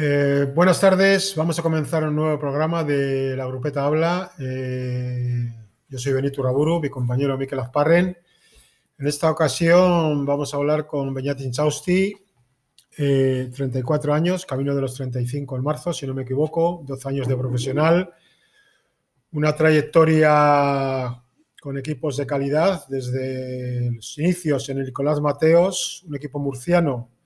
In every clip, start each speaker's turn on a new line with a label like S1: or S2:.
S1: Eh, buenas tardes, vamos a comenzar un nuevo programa de La Grupeta Habla. Eh, yo soy Benito Raburu, mi compañero Miquel Azparren. En esta ocasión vamos a hablar con Beñat Inchausti, 34 años, camino de los 35 en marzo, si no me equivoco, 12 años de profesional, una trayectoria con equipos de calidad desde los inicios en el Nicolás Mateos, un equipo murciano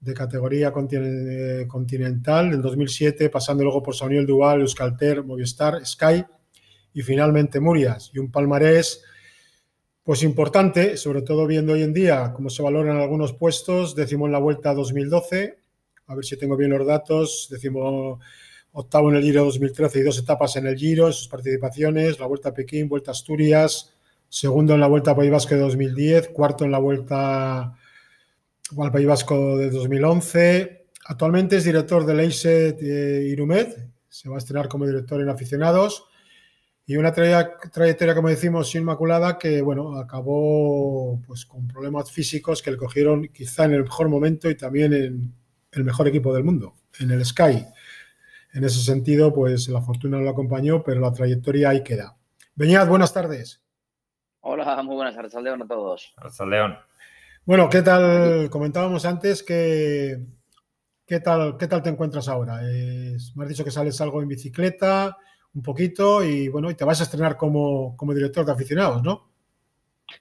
S1: de categoría continental en 2007, pasando luego por Sauniel Duval, Euskalter, Movistar, Sky y finalmente Murias. Y un palmarés pues importante, sobre todo viendo hoy en día cómo se valoran algunos puestos. Decimos en la Vuelta 2012, a ver si tengo bien los datos, decimos octavo en el Giro 2013 y dos etapas en el Giro, sus participaciones, la Vuelta a Pekín, Vuelta a Asturias, segundo en la Vuelta a País Vasco de 2010, cuarto en la Vuelta al País Vasco de 2011. Actualmente es director del EISET Irumet, se va a estrenar como director en aficionados y una trayectoria, como decimos, inmaculada que, bueno, acabó pues con problemas físicos que le cogieron quizá en el mejor momento y también en el mejor equipo del mundo, en el Sky. En ese sentido, pues la fortuna no lo acompañó, pero la trayectoria ahí queda. Beñat, buenas tardes.
S2: Hola, muy buenas tardes, León a todos.
S3: León.
S1: Bueno, ¿qué tal? Comentábamos antes que ¿qué tal, qué tal te encuentras ahora? me has dicho que sales algo en bicicleta, un poquito, y bueno, y te vas a estrenar como, como director de aficionados, ¿no?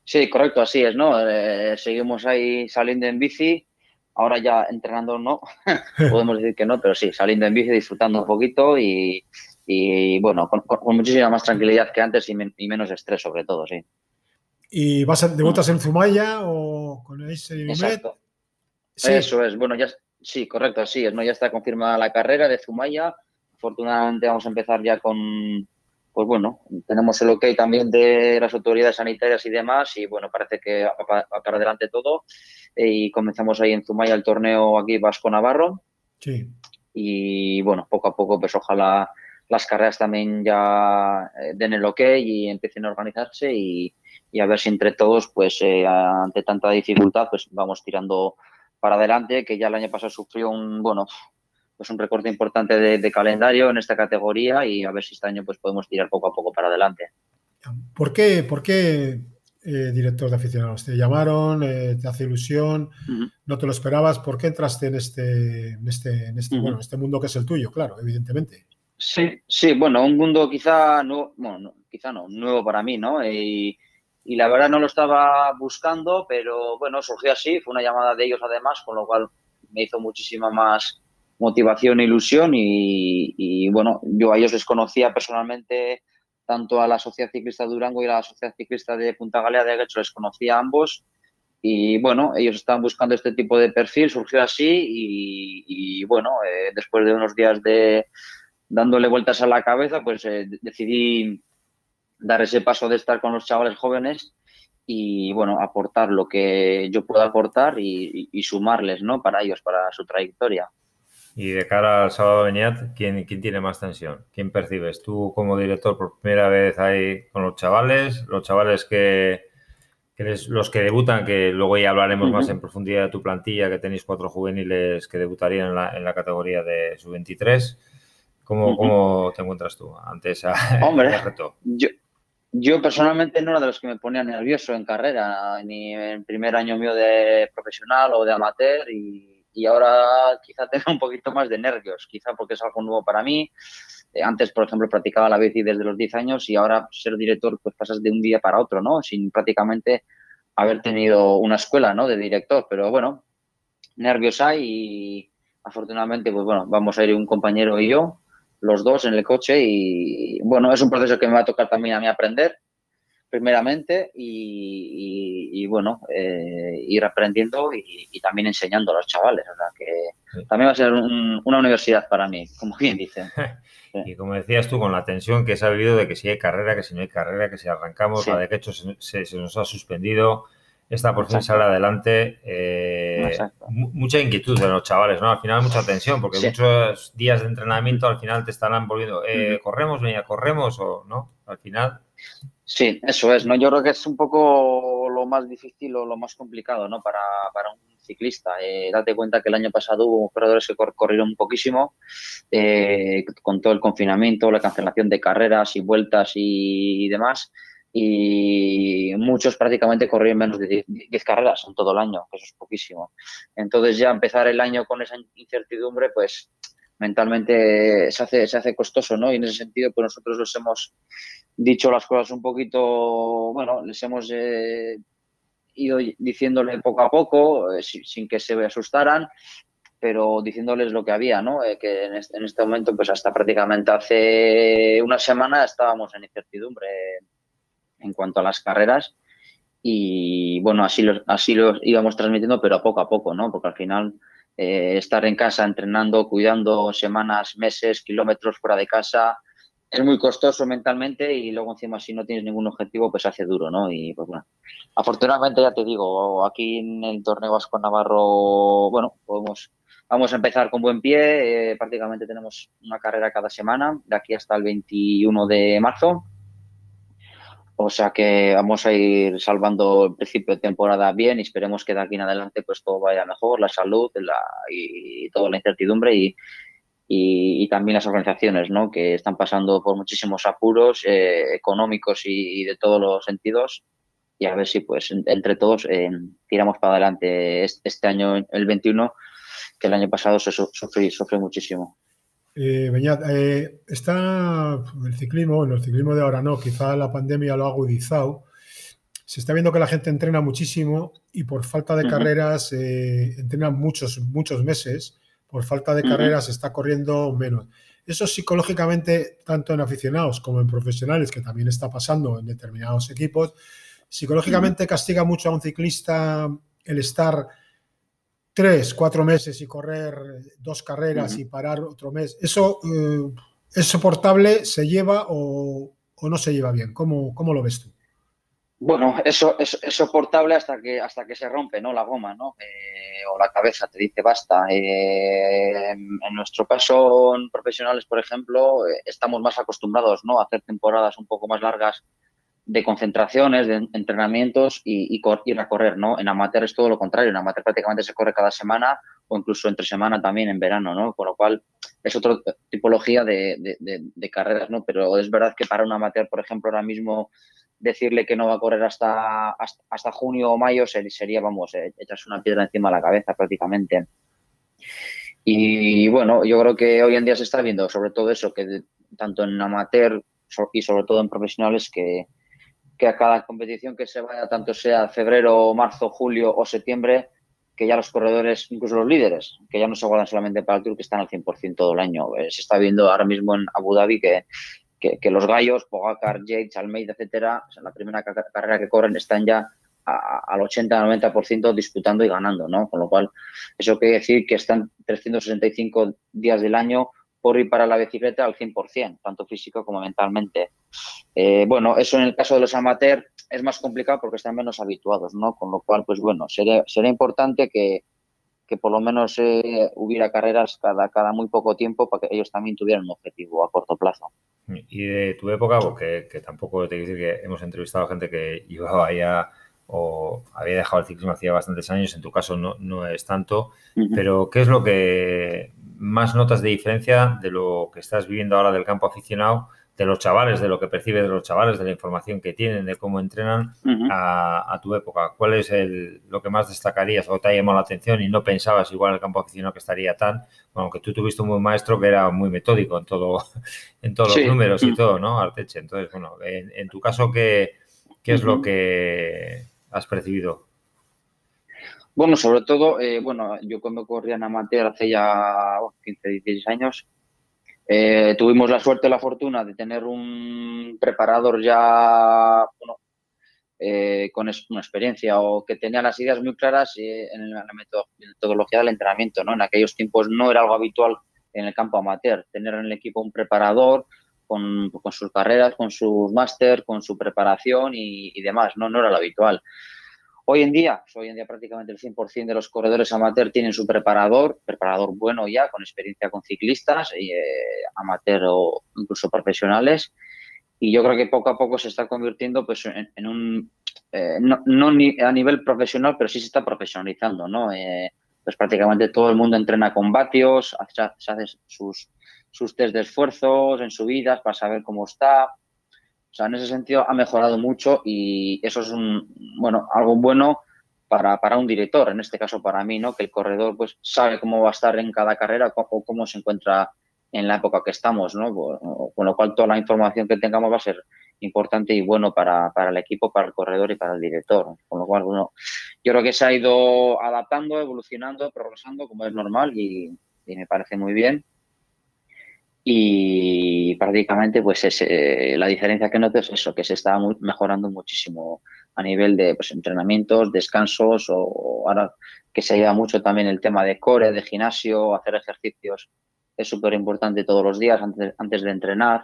S2: Sí, correcto, así es, ¿no? Eh, seguimos ahí saliendo en bici Ahora ya entrenando no, podemos decir que no, pero sí, saliendo en bici, disfrutando un poquito y, bueno, con, muchísima más tranquilidad que antes y, menos estrés sobre todo, sí.
S1: ¿Y vas a, debutas en Zumaya o con ese
S2: Exacto. Sí. Eso es, bueno, ya sí, correcto, así es, ¿no? Ya está confirmada la carrera de Zumaya. Afortunadamente vamos a empezar ya con, pues bueno, tenemos el ok también de las autoridades sanitarias y demás y bueno, parece que va para adelante todo y comenzamos ahí en Zumaya el torneo aquí Vasco Navarro.
S1: Sí.
S2: Y bueno, poco a poco, pues ojalá las carreras también ya eh, den el ok y empiecen a organizarse y, a ver si entre todos, pues eh, ante tanta dificultad, pues vamos tirando para adelante, que ya el año pasado sufrió un, bueno, pues un recorte importante de, calendario en esta categoría y a ver si este año pues podemos tirar poco a poco para adelante.
S1: ¿Por qué, por qué eh, director de aficionados. Te llamaron, eh, te hace ilusión, no te lo esperabas. ¿Por qué entraste en este, en este, en este, bueno, este mundo que es el tuyo, claro, evidentemente?
S2: Sí, sí, bueno, un mundo quizá nuevo, bueno, quizá no, nuevo para mí, ¿no? Y, la verdad no lo estaba buscando, pero bueno, surgió así, fue una llamada de ellos además, con lo cual me hizo muchísima más motivación e ilusión y, y bueno, yo a ellos les conocía personalmente tanto a la Sociedad Ciclista de Durango y a la Sociedad Ciclista de Punta Galea de Guecho les conocía a ambos y bueno, ellos estaban buscando este tipo de perfil, surgió así y, bueno, eh, después de unos días de dándole vueltas a la cabeza, pues eh, decidí dar ese paso de estar con los chavales jóvenes y bueno, aportar lo que yo pueda aportar y, y sumarles, ¿no? Para ellos, para su trayectoria.
S3: Y de cara al sábado Beñat, ¿quién, ¿quién tiene más tensión? ¿Quién percibes? ¿Tú como director por primera vez ahí con los chavales? ¿Los chavales que, los que debutan, que luego ya hablaremos más en profundidad de tu plantilla, que tenéis cuatro juveniles que debutarían en la, categoría de sub-23? ¿Cómo, ¿Cómo, te encuentras tú ante esa,
S2: Hombre, reto? Yo, yo personalmente no era de los que me ponía nervioso en carrera, ni en primer año mío de profesional o de amateur y y ahora quizá tenga un poquito más de nervios, quizá porque es algo nuevo para mí. Eh, antes, por ejemplo, practicaba la bici desde los 10 años y ahora ser director pues pasas de un día para otro, ¿no? Sin prácticamente haber tenido una escuela, ¿no? De director, pero bueno, nervios hay y afortunadamente, pues bueno, vamos a ir un compañero y yo, los dos en el coche y bueno, es un proceso que me va a tocar también a mí aprender primeramente y, bueno, eh, ir aprendiendo y, también enseñando a los chavales. O sea que también va a ser una universidad para mí, como bien dicen.
S3: Y como decías tú, con la tensión que se ha vivido de que si hay carrera, que si no hay carrera, que si arrancamos, la de que hecho se, nos ha suspendido, esta por fin sale adelante. Eh, mucha inquietud de los chavales, ¿no? Al final mucha tensión, porque muchos días de entrenamiento al final te estarán volviendo, eh, corremos, venga, corremos o no, al final.
S2: Sí, eso es, ¿no? Yo creo que es un poco lo más difícil o lo más complicado, ¿no? Para, para un ciclista. Eh, date cuenta que el año pasado hubo corredores que corrieron poquísimo eh, con todo el confinamiento, la cancelación de carreras y vueltas y, demás. Y muchos prácticamente corrieron menos de 10, carreras en todo el año, que eso es poquísimo. Entonces ya empezar el año con esa incertidumbre, pues mentalmente se hace, se hace costoso, ¿no? Y en ese sentido, pues nosotros los hemos dicho las cosas un poquito, bueno, les hemos eh, ido diciéndole poco a poco, eh, sin que se asustaran, pero diciéndoles lo que había, ¿no? Eh, que en este, en este, momento, pues hasta prácticamente hace una semana estábamos en incertidumbre en cuanto a las carreras y bueno, así lo, así lo íbamos transmitiendo, pero a poco a poco, ¿no? Porque al final estar en casa entrenando, cuidando semanas, meses, kilómetros fuera de casa, es muy costoso mentalmente y luego encima si no tienes ningún objetivo pues hace duro, ¿no? Y pues bueno, afortunadamente ya te digo, aquí en el torneo Vasco Navarro, bueno, podemos, vamos a empezar con buen pie, eh, prácticamente tenemos una carrera cada semana, de aquí hasta el 21 de marzo. O sea que vamos a ir salvando el principio de temporada bien y esperemos que de aquí en adelante pues todo vaya mejor, la salud la, y toda la incertidumbre y, y, también las organizaciones, ¿no? que están pasando por muchísimos apuros eh, económicos y, de todos los sentidos. Y a ver si, pues, entre todos tiramos para adelante este, año, el 21, que el año pasado se sufrió, muchísimo.
S1: Eh, Beñat, eh, está el ciclismo, bueno, el ciclismo de ahora no, quizá la pandemia lo ha agudizado. Se está viendo que la gente entrena muchísimo y por falta de carreras entrena muchos, muchos meses por falta de carreras está corriendo menos. Eso psicológicamente, tanto en aficionados como en profesionales, que también está pasando en determinados equipos, psicológicamente castiga mucho a un ciclista el estar tres, cuatro meses y correr dos carreras y parar otro mes. ¿Eso eh, es soportable? ¿Se lleva o, no se lleva bien? ¿Cómo, cómo lo ves tú?
S2: Bueno, eso es, soportable hasta que hasta que se rompe, ¿no? La goma, ¿no? Eh, o la cabeza te dice basta. Eh, en nuestro caso, en profesionales, por ejemplo, eh, estamos más acostumbrados, ¿no? A hacer temporadas un poco más largas de concentraciones, de entrenamientos y, y ir a correr, ¿no? En amateur es todo lo contrario. En amateur prácticamente se corre cada semana o incluso entre semana también en verano, ¿no? Con lo cual es otra tipología de, carreras, ¿no? Pero es verdad que para un amateur, por ejemplo, ahora mismo decirle que no va a correr hasta, hasta, junio o mayo sería, vamos, eh, echarse una piedra encima de la cabeza prácticamente. Y bueno, yo creo que hoy en día se está viendo sobre todo eso, que tanto en amateur y sobre todo en profesionales, que, que a cada competición que se vaya, tanto sea febrero, marzo, julio o septiembre, que ya los corredores, incluso los líderes, que ya no se guardan solamente para el Tour, que están al 100% todo el año. Eh, se está viendo ahora mismo en Abu Dhabi que que, los gallos, Pogacar, Yates, Almeida, etcétera, en la primera carrera que corren están ya al 80-90% disputando y ganando, ¿no? Con lo cual, eso quiere decir que están 365 días del año por ir para la bicicleta al 100%, tanto físico como mentalmente. Eh, bueno, eso en el caso de los amateurs es más complicado porque están menos habituados, ¿no? Con lo cual, pues bueno, sería, sería importante que, que por lo menos eh, hubiera carreras cada, cada muy poco tiempo para que ellos también tuvieran un objetivo a corto plazo.
S3: Y de tu época, porque que tampoco te quiero decir que hemos entrevistado a gente que llevaba ya o había dejado el ciclismo hacía bastantes años, en tu caso no, no es tanto, pero ¿qué es lo que más notas de diferencia de lo que estás viviendo ahora del campo aficionado de los chavales, de lo que percibes de los chavales, de la información que tienen, de cómo entrenan a, tu época. ¿Cuál es el, lo que más destacarías o te ha llamado la atención y no pensabas igual en el campo aficionado que estaría tan, bueno, que tú tuviste un buen maestro que era muy metódico en todo, en todos los números y todo, ¿no? Arteche. Entonces, bueno, en, tu caso, ¿qué, qué es lo que has percibido?
S2: Bueno, sobre todo, eh, bueno, yo cuando corría en amateur hace ya 15, 16 años, eh, tuvimos la suerte la fortuna de tener un preparador ya eh, con una experiencia o que tenía las ideas muy claras eh, en la metodología del entrenamiento. ¿no? En aquellos tiempos no era algo habitual en el campo amateur, tener en el equipo un preparador con, sus carreras, con sus máster, con su preparación y, y, demás. No, no era lo habitual. Hoy en día, pues hoy en día prácticamente el 100% de los corredores amateur tienen su preparador, preparador bueno ya, con experiencia con ciclistas, eh, amateur o incluso profesionales. Y yo creo que poco a poco se está convirtiendo pues, en, un, eh, no, a nivel profesional, pero sí se está profesionalizando, ¿no? Eh, pues prácticamente todo el mundo entrena con vatios, se hace sus, sus test de esfuerzos en subidas para saber cómo está. O sea, en ese sentido ha mejorado mucho y eso es un, bueno, algo bueno para, para, un director, en este caso para mí, ¿no? Que el corredor pues sabe cómo va a estar en cada carrera o cómo se encuentra en la época que estamos, ¿no? Con lo cual toda la información que tengamos va a ser importante y bueno para, para el equipo, para el corredor y para el director. Con lo cual, bueno, yo creo que se ha ido adaptando, evolucionando, progresando como es normal y, y me parece muy bien y prácticamente pues es, eh, la diferencia que noto es eso, que se está mejorando muchísimo a nivel de pues, entrenamientos, descansos o ahora que se lleva mucho también el tema de core, de gimnasio, hacer ejercicios es súper importante todos los días antes, antes de entrenar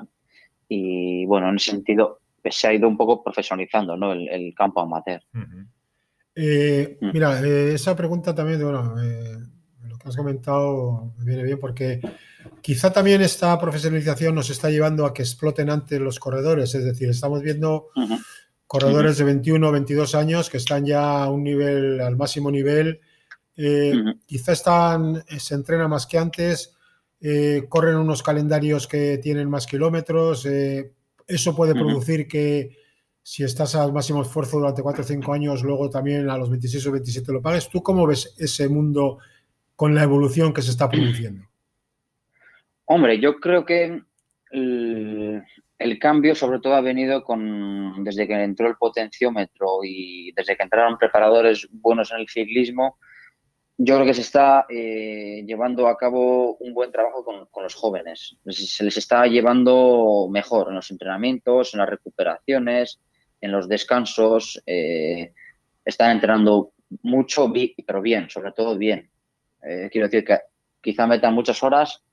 S2: y bueno, en ese sentido pues, se ha ido un poco profesionalizando ¿no? el, campo amateur.
S1: Eh, mm. Mira, eh, esa pregunta también, bueno, lo que has comentado me viene bien porque Quizá también esta profesionalización nos está llevando a que exploten antes los corredores, es decir, estamos viendo corredores de 21 o 22 años que están ya a un nivel, al máximo nivel, eh, quizá están, eh, se entrena más que antes, eh, corren unos calendarios que tienen más kilómetros, eso puede producir que si estás al máximo esfuerzo durante 4 o 5 años, luego también a los 26 o 27 lo pagues. ¿Tú cómo ves ese mundo con la evolución que se está produciendo?
S2: Hombre, yo creo que el, cambio sobre todo ha venido con desde que entró el potenciómetro y desde que entraron preparadores buenos en el ciclismo, yo creo que se está eh, llevando a cabo un buen trabajo con, los jóvenes. Se les está llevando mejor en los entrenamientos, en las recuperaciones, en los descansos. Eh, están entrenando mucho, pero bien, sobre todo bien. Eh, quiero decir que quizá metan muchas horas,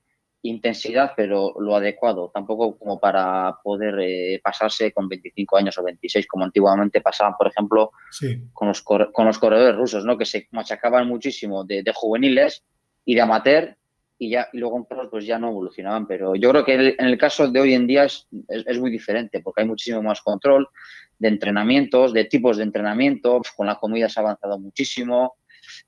S2: intensidad, pero lo adecuado, tampoco como para poder eh, pasarse con 25 años o 26, como antiguamente pasaban, por ejemplo, con, los con los corredores rusos, ¿no? que se machacaban muchísimo de, juveniles y de amateur y ya y luego en pues ya no evolucionaban. Pero yo creo que en el caso de hoy en día es, es, muy diferente porque hay muchísimo más control de entrenamientos, de tipos de entrenamiento, con la comida se ha avanzado muchísimo,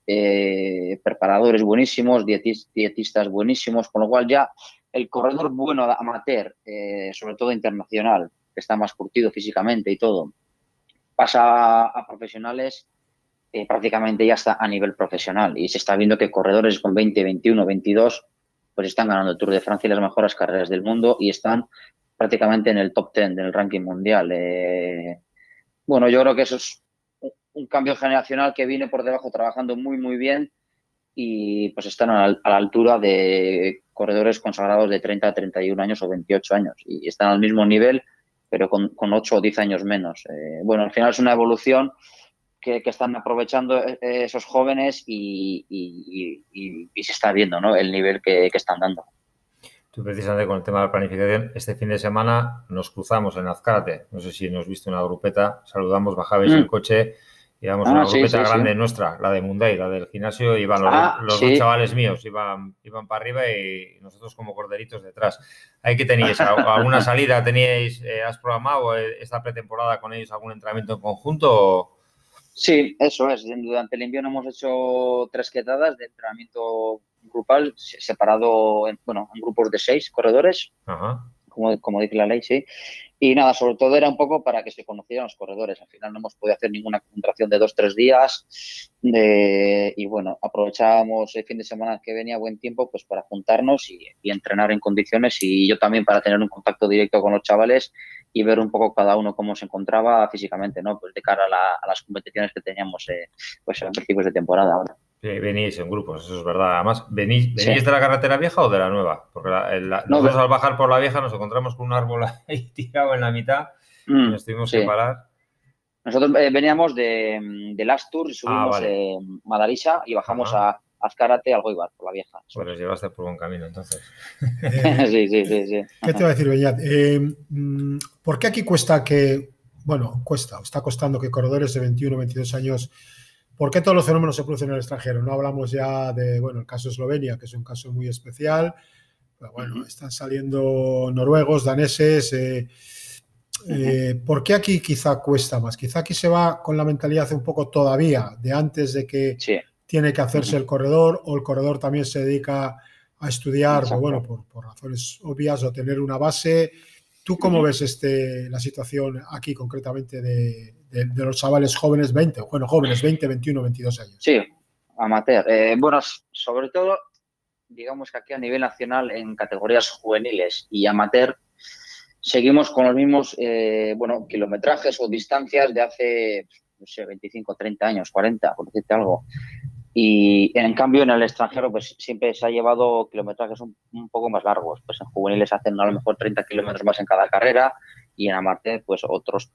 S2: eh, preparadores buenísimos, dietistas buenísimos, con lo cual ya el corredor bueno amateur, eh, sobre todo internacional, que está más curtido físicamente y todo, pasa a, profesionales, eh, prácticamente ya está a nivel profesional y se está viendo que corredores con 20, 21, 22 pues están ganando el Tour de Francia y las mejores carreras del mundo y están prácticamente en el top 10 del ranking mundial. bueno, yo creo que eso es un cambio generacional que viene por debajo trabajando muy, muy bien y pues están a la, altura de corredores consagrados de 30 a 31 años o 28 años y están al mismo nivel, pero con, con 8 o 10 años menos. Eh, bueno, al final es una evolución que, están aprovechando eh, esos jóvenes y, se está viendo ¿no? el nivel que, están dando.
S3: Tú precisamente con el tema de la planificación, este fin de semana nos cruzamos en Azcárate, no sé si nos viste una grupeta, saludamos, bajabais mm. el coche Digamos, una ah, grupeta grande nuestra, la de Munday, la del gimnasio, iban los, ah, dos chavales míos, iban, iban para arriba y nosotros como corderitos detrás. ¿Hay que tenéis? ¿Alguna salida teníais, eh, has programado esta pretemporada con ellos algún entrenamiento en conjunto?
S2: Sí, eso es. Durante el invierno hemos hecho tres quetadas de entrenamiento grupal, separado en, bueno, en grupos de seis corredores, Como, como dice la ley, sí. Y nada, sobre todo era un poco para que se conocieran los corredores. Al final no hemos podido hacer ninguna concentración de dos, tres días. y bueno, aprovechábamos el fin de semana que venía buen tiempo pues para juntarnos y, entrenar en condiciones y yo también para tener un contacto directo con los chavales y ver un poco cada uno cómo se encontraba físicamente, ¿no? Pues de cara a, las competiciones que teníamos eh, pues en principios de temporada ahora.
S3: Venís en grupos, eso es verdad. Además, ¿venís, ¿venís de la carretera vieja o de la nueva? Porque nosotros al bajar por la vieja nos encontramos con un árbol ahí tirado en la mitad y mm, nos tuvimos que parar.
S2: Nosotros eh, veníamos de, de Last Tour, subimos eh, Madalisa y bajamos a Azcárate al Goibar, por la vieja.
S3: Pues los llevaste por buen camino, entonces.
S2: sí, sí, sí, sí.
S1: ¿Qué te voy a decir, Beñat? Eh, mm, ¿Por qué aquí cuesta que, bueno, cuesta, está costando que corredores de 21, 22 años, ¿por qué todos los fenómenos se producen en el extranjero? No hablamos ya de, bueno, el caso Eslovenia, que es un caso muy especial, pero bueno, están saliendo noruegos, daneses, eh, ¿por qué aquí quizá cuesta más? Quizá aquí se va con la mentalidad un poco todavía de antes de que tiene que hacerse el corredor o el corredor también se dedica a estudiar, pues bueno, por, razones obvias o tener una base. ¿Tú cómo ves este, la situación aquí concretamente de, los chavales jóvenes 20, bueno, jóvenes 20, 21, 22 años?
S2: Sí, amateur. Eh, bueno, sobre todo, digamos que aquí a nivel nacional en categorías juveniles y amateur seguimos con los mismos, eh, bueno, kilometrajes o distancias de hace, no sé, 25, 30 años, 40, por decirte algo. Y en cambio en el extranjero pues siempre se ha llevado kilometrajes un, poco más largos. Pues en juveniles hacen a lo mejor 30 kilómetros más en cada carrera y en amateur pues otros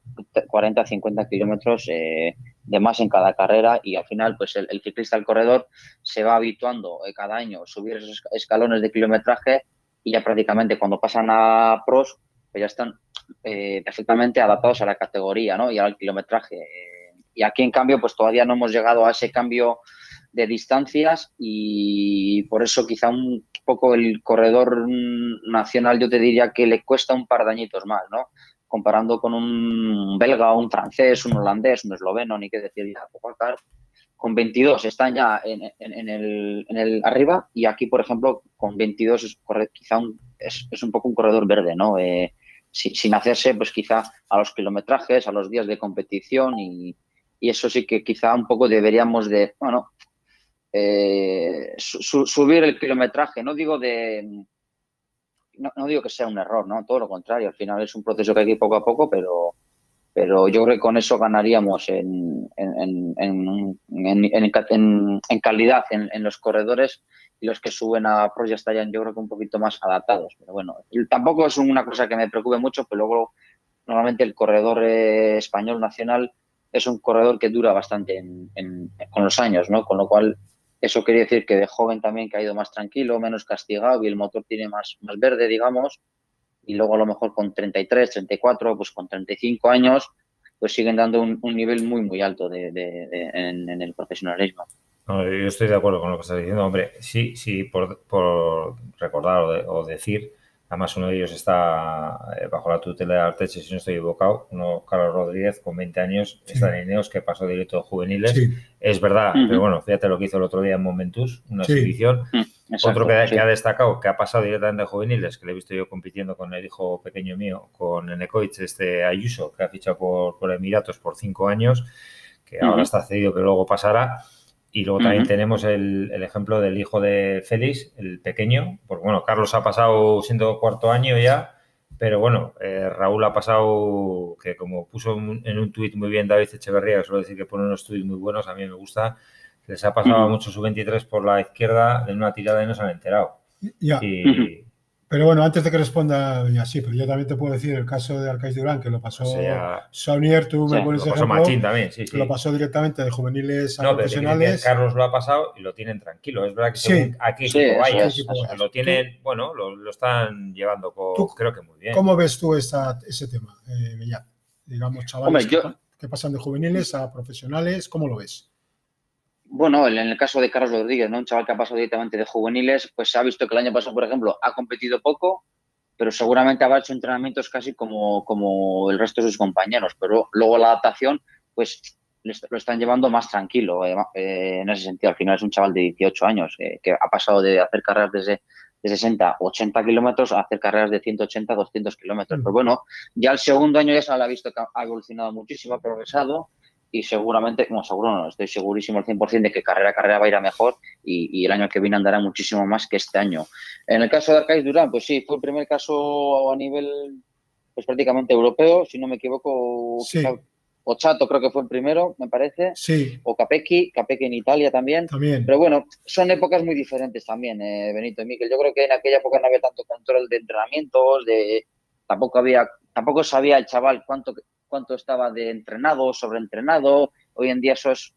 S2: 40, 50 kilómetros eh, de más en cada carrera y al final pues el, ciclista, el corredor se va habituando eh, cada año subir esos escalones de kilometraje y ya prácticamente cuando pasan a pros pues ya están eh, perfectamente adaptados a la categoría ¿no? y al kilometraje. y aquí en cambio pues todavía no hemos llegado a ese cambio de distancias y por eso quizá un poco el corredor nacional yo te diría que le cuesta un par de añitos más, ¿no? Comparando con un belga, un francés, un holandés, un esloveno, ni qué decir ya, con 22 están ya en, el, en, el, arriba y aquí, por ejemplo, con 22 es, quizá un, es, un poco un corredor verde, ¿no? Eh, sin, hacerse, pues quizá a los kilometrajes, a los días de competición y, y eso sí que quizá un poco deberíamos de, bueno, eh, subir el kilometraje. No digo de. No, digo que sea un error, ¿no? Todo lo contrario. Al final es un proceso que hay que ir poco a poco, pero, pero yo creo que con eso ganaríamos en, en, en, en calidad en, los corredores y los que suben a pros ya estarían, yo creo que un poquito más adaptados. Pero bueno, tampoco es una cosa que me preocupe mucho, pero luego normalmente el corredor eh, español nacional es un corredor que dura bastante con los años, ¿no? Con lo cual eso quiere decir que de joven también que ha ido más tranquilo, menos castigado y el motor tiene más, más verde, digamos. Y luego a lo mejor con 33, 34, pues con 35 años, pues siguen dando un, nivel muy, muy alto de, en, el profesionalismo.
S3: yo estoy de acuerdo con lo que estás diciendo. Hombre, sí, sí, por, por recordar o decir Además, uno de ellos está eh, bajo la tutela de Arteche, si no estoy equivocado. Uno, Carlos Rodríguez, con 20 años, está en Ineos, que pasó directo de juveniles. Es verdad, pero bueno, fíjate lo que hizo el otro día en Momentus, una exhibición. Otro que, ha destacado, que ha pasado directamente de juveniles, que le he visto yo compitiendo con el hijo pequeño mío, con Enecoich, este Ayuso, que ha fichado por, por Emiratos por 5 años, que ahora está cedido, que luego pasará. Y luego también tenemos el, ejemplo del hijo de Félix, el pequeño, porque bueno, Carlos ha pasado siendo cuarto año ya, pero bueno, eh, Raúl ha pasado, que como puso en un tuit muy bien David Echeverría, que suele decir que pone unos tuits muy buenos, a mí me gusta, les ha pasado mucho su 23 por la izquierda en una tirada y no se han enterado. Y,
S1: pero bueno, antes de que responda ya sí, pero yo también te puedo decir el caso de Arcais Durán, que lo pasó Saunier, tú me pones
S3: lo pasó Machín también, sí, sí.
S1: Lo pasó directamente de juveniles a no, profesionales.
S3: Carlos lo ha pasado y lo tienen tranquilo. Es verdad que según aquí vayas, lo tienen, bueno, lo, están llevando creo que muy bien.
S1: ¿Cómo ves tú ese tema, eh, Digamos, chavales que pasan de juveniles a profesionales, ¿cómo lo ves?
S2: Bueno, en el caso de Carlos Rodríguez, ¿no? un chaval que ha pasado directamente de juveniles, pues se ha visto que el año pasado, por ejemplo, ha competido poco, pero seguramente habrá hecho entrenamientos casi como, como el resto de sus compañeros. Pero luego la adaptación, pues lo están llevando más tranquilo eh, eh, en ese sentido. Al final es un chaval de 18 años eh, que ha pasado de hacer carreras desde de 60, 80 kilómetros a hacer carreras de 180, 200 kilómetros. Pero bueno, ya el segundo año ya se ha visto que ha evolucionado muchísimo, ha progresado y seguramente, no, seguro no, estoy segurísimo al 100% de que carrera a carrera va a ir a mejor y, el año que viene andará muchísimo más que este año. En el caso de Arcais Durán, pues sí, fue el primer caso a nivel pues prácticamente europeo, si no me equivoco,
S1: sí.
S2: Ochato creo que fue el primero, me parece,
S1: sí.
S2: o Capecchi, Capecchi en Italia también.
S1: también.
S2: Pero bueno, son épocas muy diferentes también, eh, Benito y Miquel. Yo creo que en aquella época no había tanto control de entrenamientos, de tampoco había, tampoco sabía el chaval cuánto cuánto estaba de entrenado, sobreentrenado. Hoy en día eso es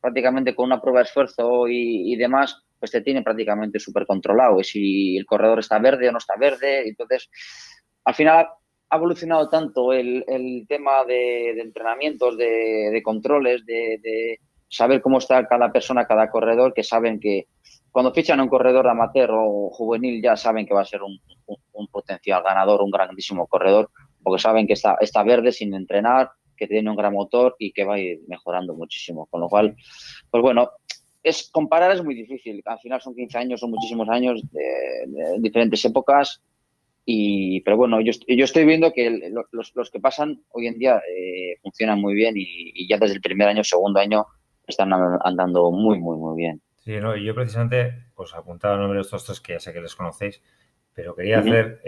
S2: prácticamente con una prueba de esfuerzo y, demás, pues te tiene prácticamente súper controlado. Y si el corredor está verde o no está verde, entonces al final ha evolucionado tanto el, tema de, entrenamientos, de, controles, de, saber cómo está cada persona, cada corredor, que saben que cuando fichan a un corredor amateur o juvenil ya saben que va a ser un potencial ganador, un grandísimo corredor, porque saben que está, está verde sin entrenar, que tiene un gran motor y que va a ir mejorando muchísimo. Con lo cual, pues bueno, es comparar es muy difícil. Al final son 15 años, son muchísimos años de, diferentes épocas. Y, pero bueno, yo, yo estoy viendo que los, los, que pasan hoy en día eh, funcionan muy bien y, ya desde el primer año, segundo año, están andando muy, muy, muy bien.
S3: Sí, no, yo precisamente os apuntaba el nombre de estos tres que ya sé que les conocéis, pero quería hacer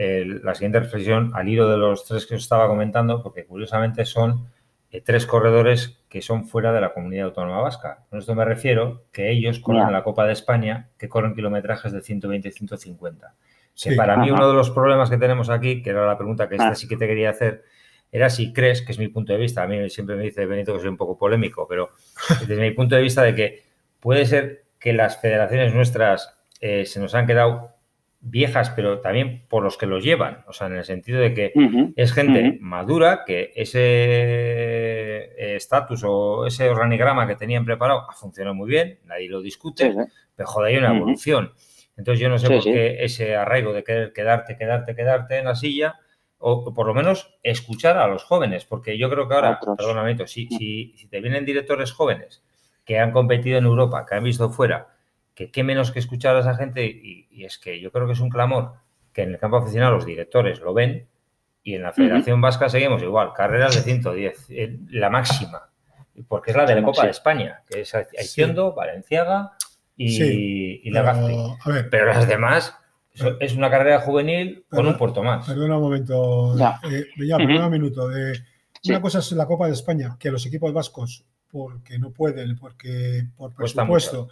S3: la siguiente reflexión al hilo de los tres que os estaba comentando, porque curiosamente son eh, tres corredores que son fuera de la comunidad autónoma vasca. Con esto me refiero que ellos corren en la Copa de España, que corren kilometrajes de 120 y 150. Que para mí uno de los problemas que tenemos aquí, que era la pregunta que esta ah. sí que te quería hacer, era si crees, que es mi punto de vista, a mí siempre me dice Benito que soy un poco polémico, pero desde mi punto de vista de que puede ser que las federaciones nuestras eh, se nos han quedado viejas, pero también por los que los llevan. O sea, en el sentido de que es gente madura que ese eh, estatus o ese organigrama que tenían preparado ha funcionado muy bien, nadie lo discute, pero joder, hay una evolución. Entonces yo no sé por qué ese arraigo de querer quedarte, quedarte, quedarte en la silla, o por lo menos escuchar a los jóvenes, porque yo creo que ahora, perdón, si, si, si te vienen directores jóvenes que han competido en Europa, que han visto fuera, que qué menos que escuchar a esa gente y, es que yo creo que es un clamor que en el campo aficionado los directores lo ven y en la Federación Vasca seguimos igual, carreras de 110, eh, la máxima, porque es la de la Copa de España, que es Haciendo, Valenciaga y, la pero, pero las demás es una carrera juvenil con un puerto más.
S1: Perdona un momento, ya, eh, perdona un minuto. De, Una cosa es la Copa de España, que los equipos vascos, porque no pueden, porque por presupuesto,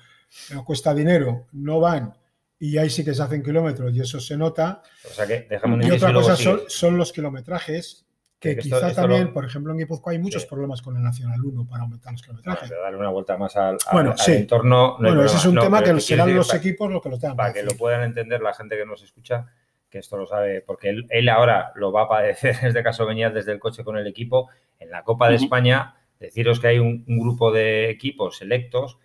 S1: cuesta dinero, no van y ahí sí que se hacen kilómetros y eso se nota.
S3: O sea que
S1: y otra cosa son, los kilometrajes, que quizá también, por ejemplo, en Guipúzcoa hay muchos problemas con el Nacional 1 para aumentar los kilometrajes.
S3: Para darle una vuelta más al,
S1: bueno, entorno. bueno, ese es un tema que serán los equipos los que lo tengan.
S3: Para que lo puedan entender la gente que nos escucha, que esto lo sabe, porque él, ahora lo va a padecer, en este caso venía desde el coche con el equipo, en la Copa de España, deciros que hay un, un grupo de equipos selectos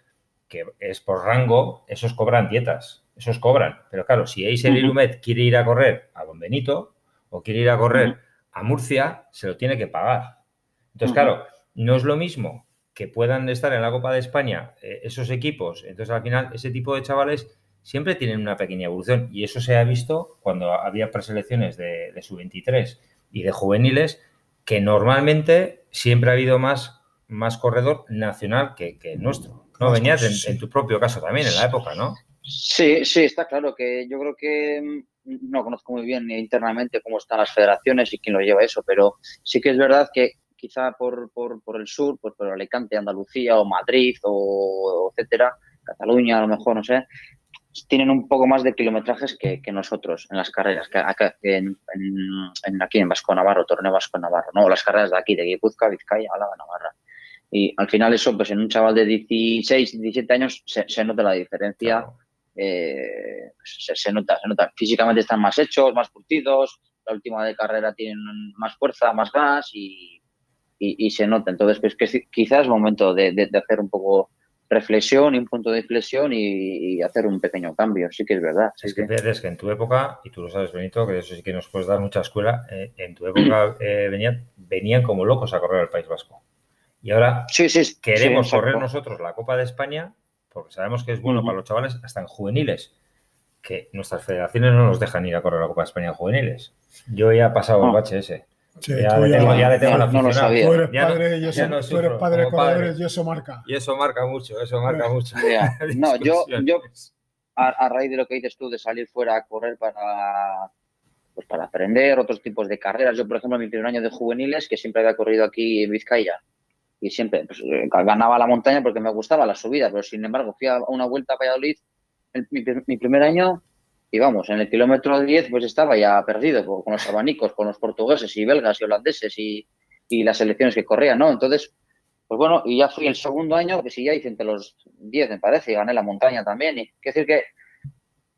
S3: que es por rango, esos cobran dietas, esos cobran. Pero claro, si Eiser Ilumet quiere ir a correr a Don Benito o quiere ir a correr a Murcia, se lo tiene que pagar. Entonces, claro, no es lo mismo que puedan estar en la Copa de España eh, esos equipos. Entonces, al final, ese tipo de chavales siempre tienen una pequeña evolución. Y eso se ha visto cuando había preselecciones de, de sub-23 y de juveniles, que normalmente siempre ha habido más, más corredor nacional que, que nuestro. No, venías en, tu propio caso también, en la época, ¿no?
S2: Sí, sí, está claro que yo creo que mm, no conozco muy bien internamente cómo están las federaciones y quién lo lleva eso, pero sí que es verdad que quizá por, por, el sur, pues por Alicante, Andalucía o Madrid o, etcétera, Cataluña a lo mejor, no sé, tienen un poco más de kilometrajes que, nosotros en las carreras, que en, aquí en Vasco Navarro, Torneo Vasco Navarro, no, las carreras de aquí, de Guipúzcoa, Vizcaya, Álava, Navarra. Y al final eso, pues en un chaval de 16, 17 años se, nota la diferencia. Eh, pues se, nota, se nota. Físicamente están más hechos, más curtidos. La última de carrera tienen más fuerza, más gas y, y, se nota. Entonces, pues que quizás es momento de, de, hacer un poco reflexión y un punto de inflexión y, hacer un pequeño cambio. Sí que es verdad.
S3: es que, que en tu época, y tú lo sabes, Benito, que eso sí que nos puedes dar mucha escuela, eh, en tu época eh, venían, venían como locos a correr al País Vasco. Y ahora queremos correr nosotros la Copa de España, porque sabemos que es bueno para los chavales, hasta en juveniles, que nuestras federaciones no nos dejan ir a correr la Copa de España en juveniles. Yo ya he pasado el bache ese. ya, le tengo, ya, le tengo, la no,
S1: Tú eres padre, y eso, tú eres padre corredores y eso marca.
S3: Y eso marca mucho, eso marca mucho.
S2: no, yo, yo a, raíz de lo que dices tú, de salir fuera a correr para, pues para aprender otros tipos de carreras. Yo, por ejemplo, en mi primer año de juveniles, que siempre había corrido aquí en Vizcaya, y siempre pues, eh, ganaba la montaña porque me gustaba la subida, pero sin embargo fui a una vuelta a Valladolid mi, primer año y vamos, en el kilómetro 10 pues estaba ya perdido con los abanicos, con los portugueses y belgas y holandeses y, y las selecciones que corrían, ¿no? Entonces, pues bueno, y ya fui el segundo año, que sí, ya hice entre los 10 me parece, y gané la montaña también. Y quiero decir que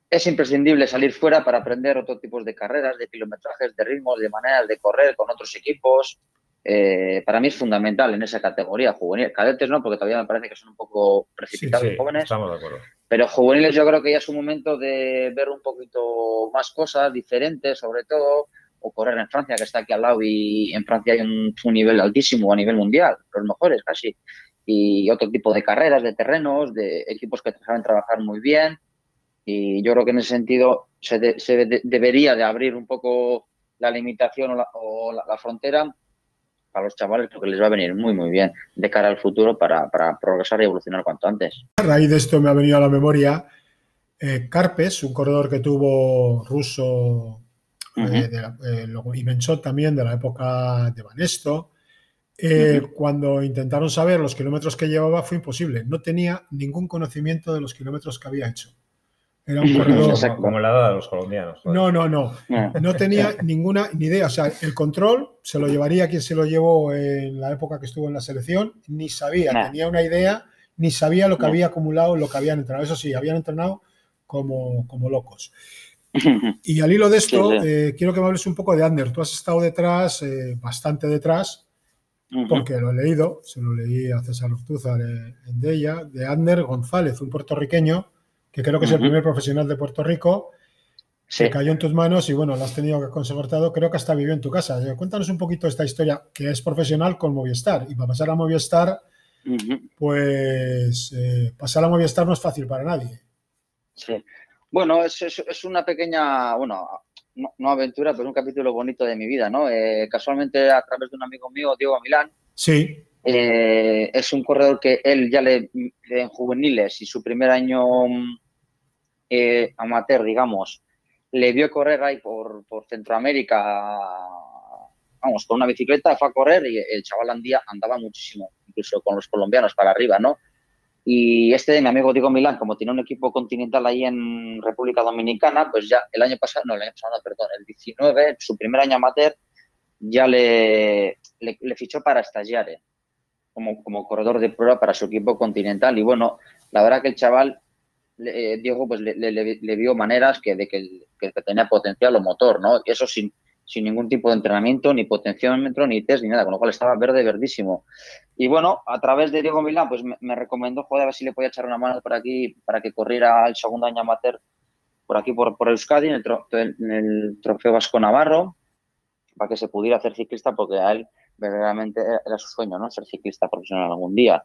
S2: es imprescindible salir fuera para aprender otro tipos de carreras, de kilometrajes, de ritmos, de maneras de correr con otros equipos, eh, para mí es fundamental en esa categoría juvenil. Cadetes no, porque todavía me parece que son un poco precipitados y jóvenes.
S3: Estamos de acuerdo.
S2: Pero juveniles yo creo que ya es un momento de ver un poquito más cosas diferentes, sobre todo, o, correr en Francia, que está aquí al lado, y en Francia hay un, nivel altísimo a nivel mundial, los mejores casi, y otro tipo de carreras, de terrenos, de equipos que saben trabajar muy bien, y yo creo que en ese sentido se, debería de abrir un poco la limitación o la, frontera para los chavales porque les va a venir muy muy bien de cara al futuro para, para progresar y evolucionar cuanto antes.
S1: A raíz de esto me ha venido a la memoria eh, Carpes, un corredor que tuvo ruso eh, eh, y Menchot también de la época de Banesto. Cuando intentaron saber los kilómetros que llevaba fue imposible. No tenía ningún conocimiento de los kilómetros que había hecho.
S3: Era un corredor. Como la edad de los colombianos.
S1: No, no, no. No tenía ninguna ni idea. O sea, el control se lo llevaría quien se lo llevó en la época que estuvo en la selección. Ni sabía, tenía una idea, ni sabía lo que había acumulado, lo que habían entrenado. Eso sí, habían entrenado como, locos. Y al hilo de esto, eh, quiero que me hables un poco de Ander. Tú has estado detrás, eh, bastante detrás, porque lo he leído, se lo leí a César Ortúzar eh, en de ella, de Ander González, un puertorriqueño, que creo que es el primer profesional de Puerto Rico, que cayó en tus manos y bueno, lo has tenido que conservar creo que hasta vivió en tu casa. Cuéntanos un poquito esta historia, que es profesional con Movistar. Y para pasar a Movistar, pues pasar a Movistar no es fácil para nadie.
S2: Sí. Bueno, es, es, una pequeña, bueno, no, aventura, pero un capítulo bonito de mi vida, ¿no? Eh, casualmente a través de un amigo mío, Diego Milán.
S1: Sí.
S2: Eh, es un corredor que él ya le, en juveniles y su primer año eh, amateur, digamos, le vio correr ahí por, por, Centroamérica, vamos, con una bicicleta, fue a correr y el chaval andía, andaba muchísimo, incluso con los colombianos para arriba, ¿no? Y este mi amigo Diego Milán, como tiene un equipo continental ahí en República Dominicana, pues ya el año pasado, no, el año pasado, perdón, el 19, su primer año amateur, ya le, le, fichó para estagiar como, como corredor de prueba para su equipo continental. Y bueno, la verdad que el chaval, Diego, pues le, le, vio maneras que, de que, que, tenía potencial o motor, ¿no? Eso sin, sin ningún tipo de entrenamiento, ni potenciómetro, ni test, ni nada, con lo cual estaba verde, verdísimo. Y bueno, a través de Diego Milán, pues me, recomendó, joder, a ver si le podía echar una mano por aquí para que corriera el segundo año amateur por aquí, por, por Euskadi, en el, en el Trofeo Vasco Navarro, para que se pudiera hacer ciclista, porque a él verdaderamente era su sueño, ¿no? Ser ciclista profesional algún día.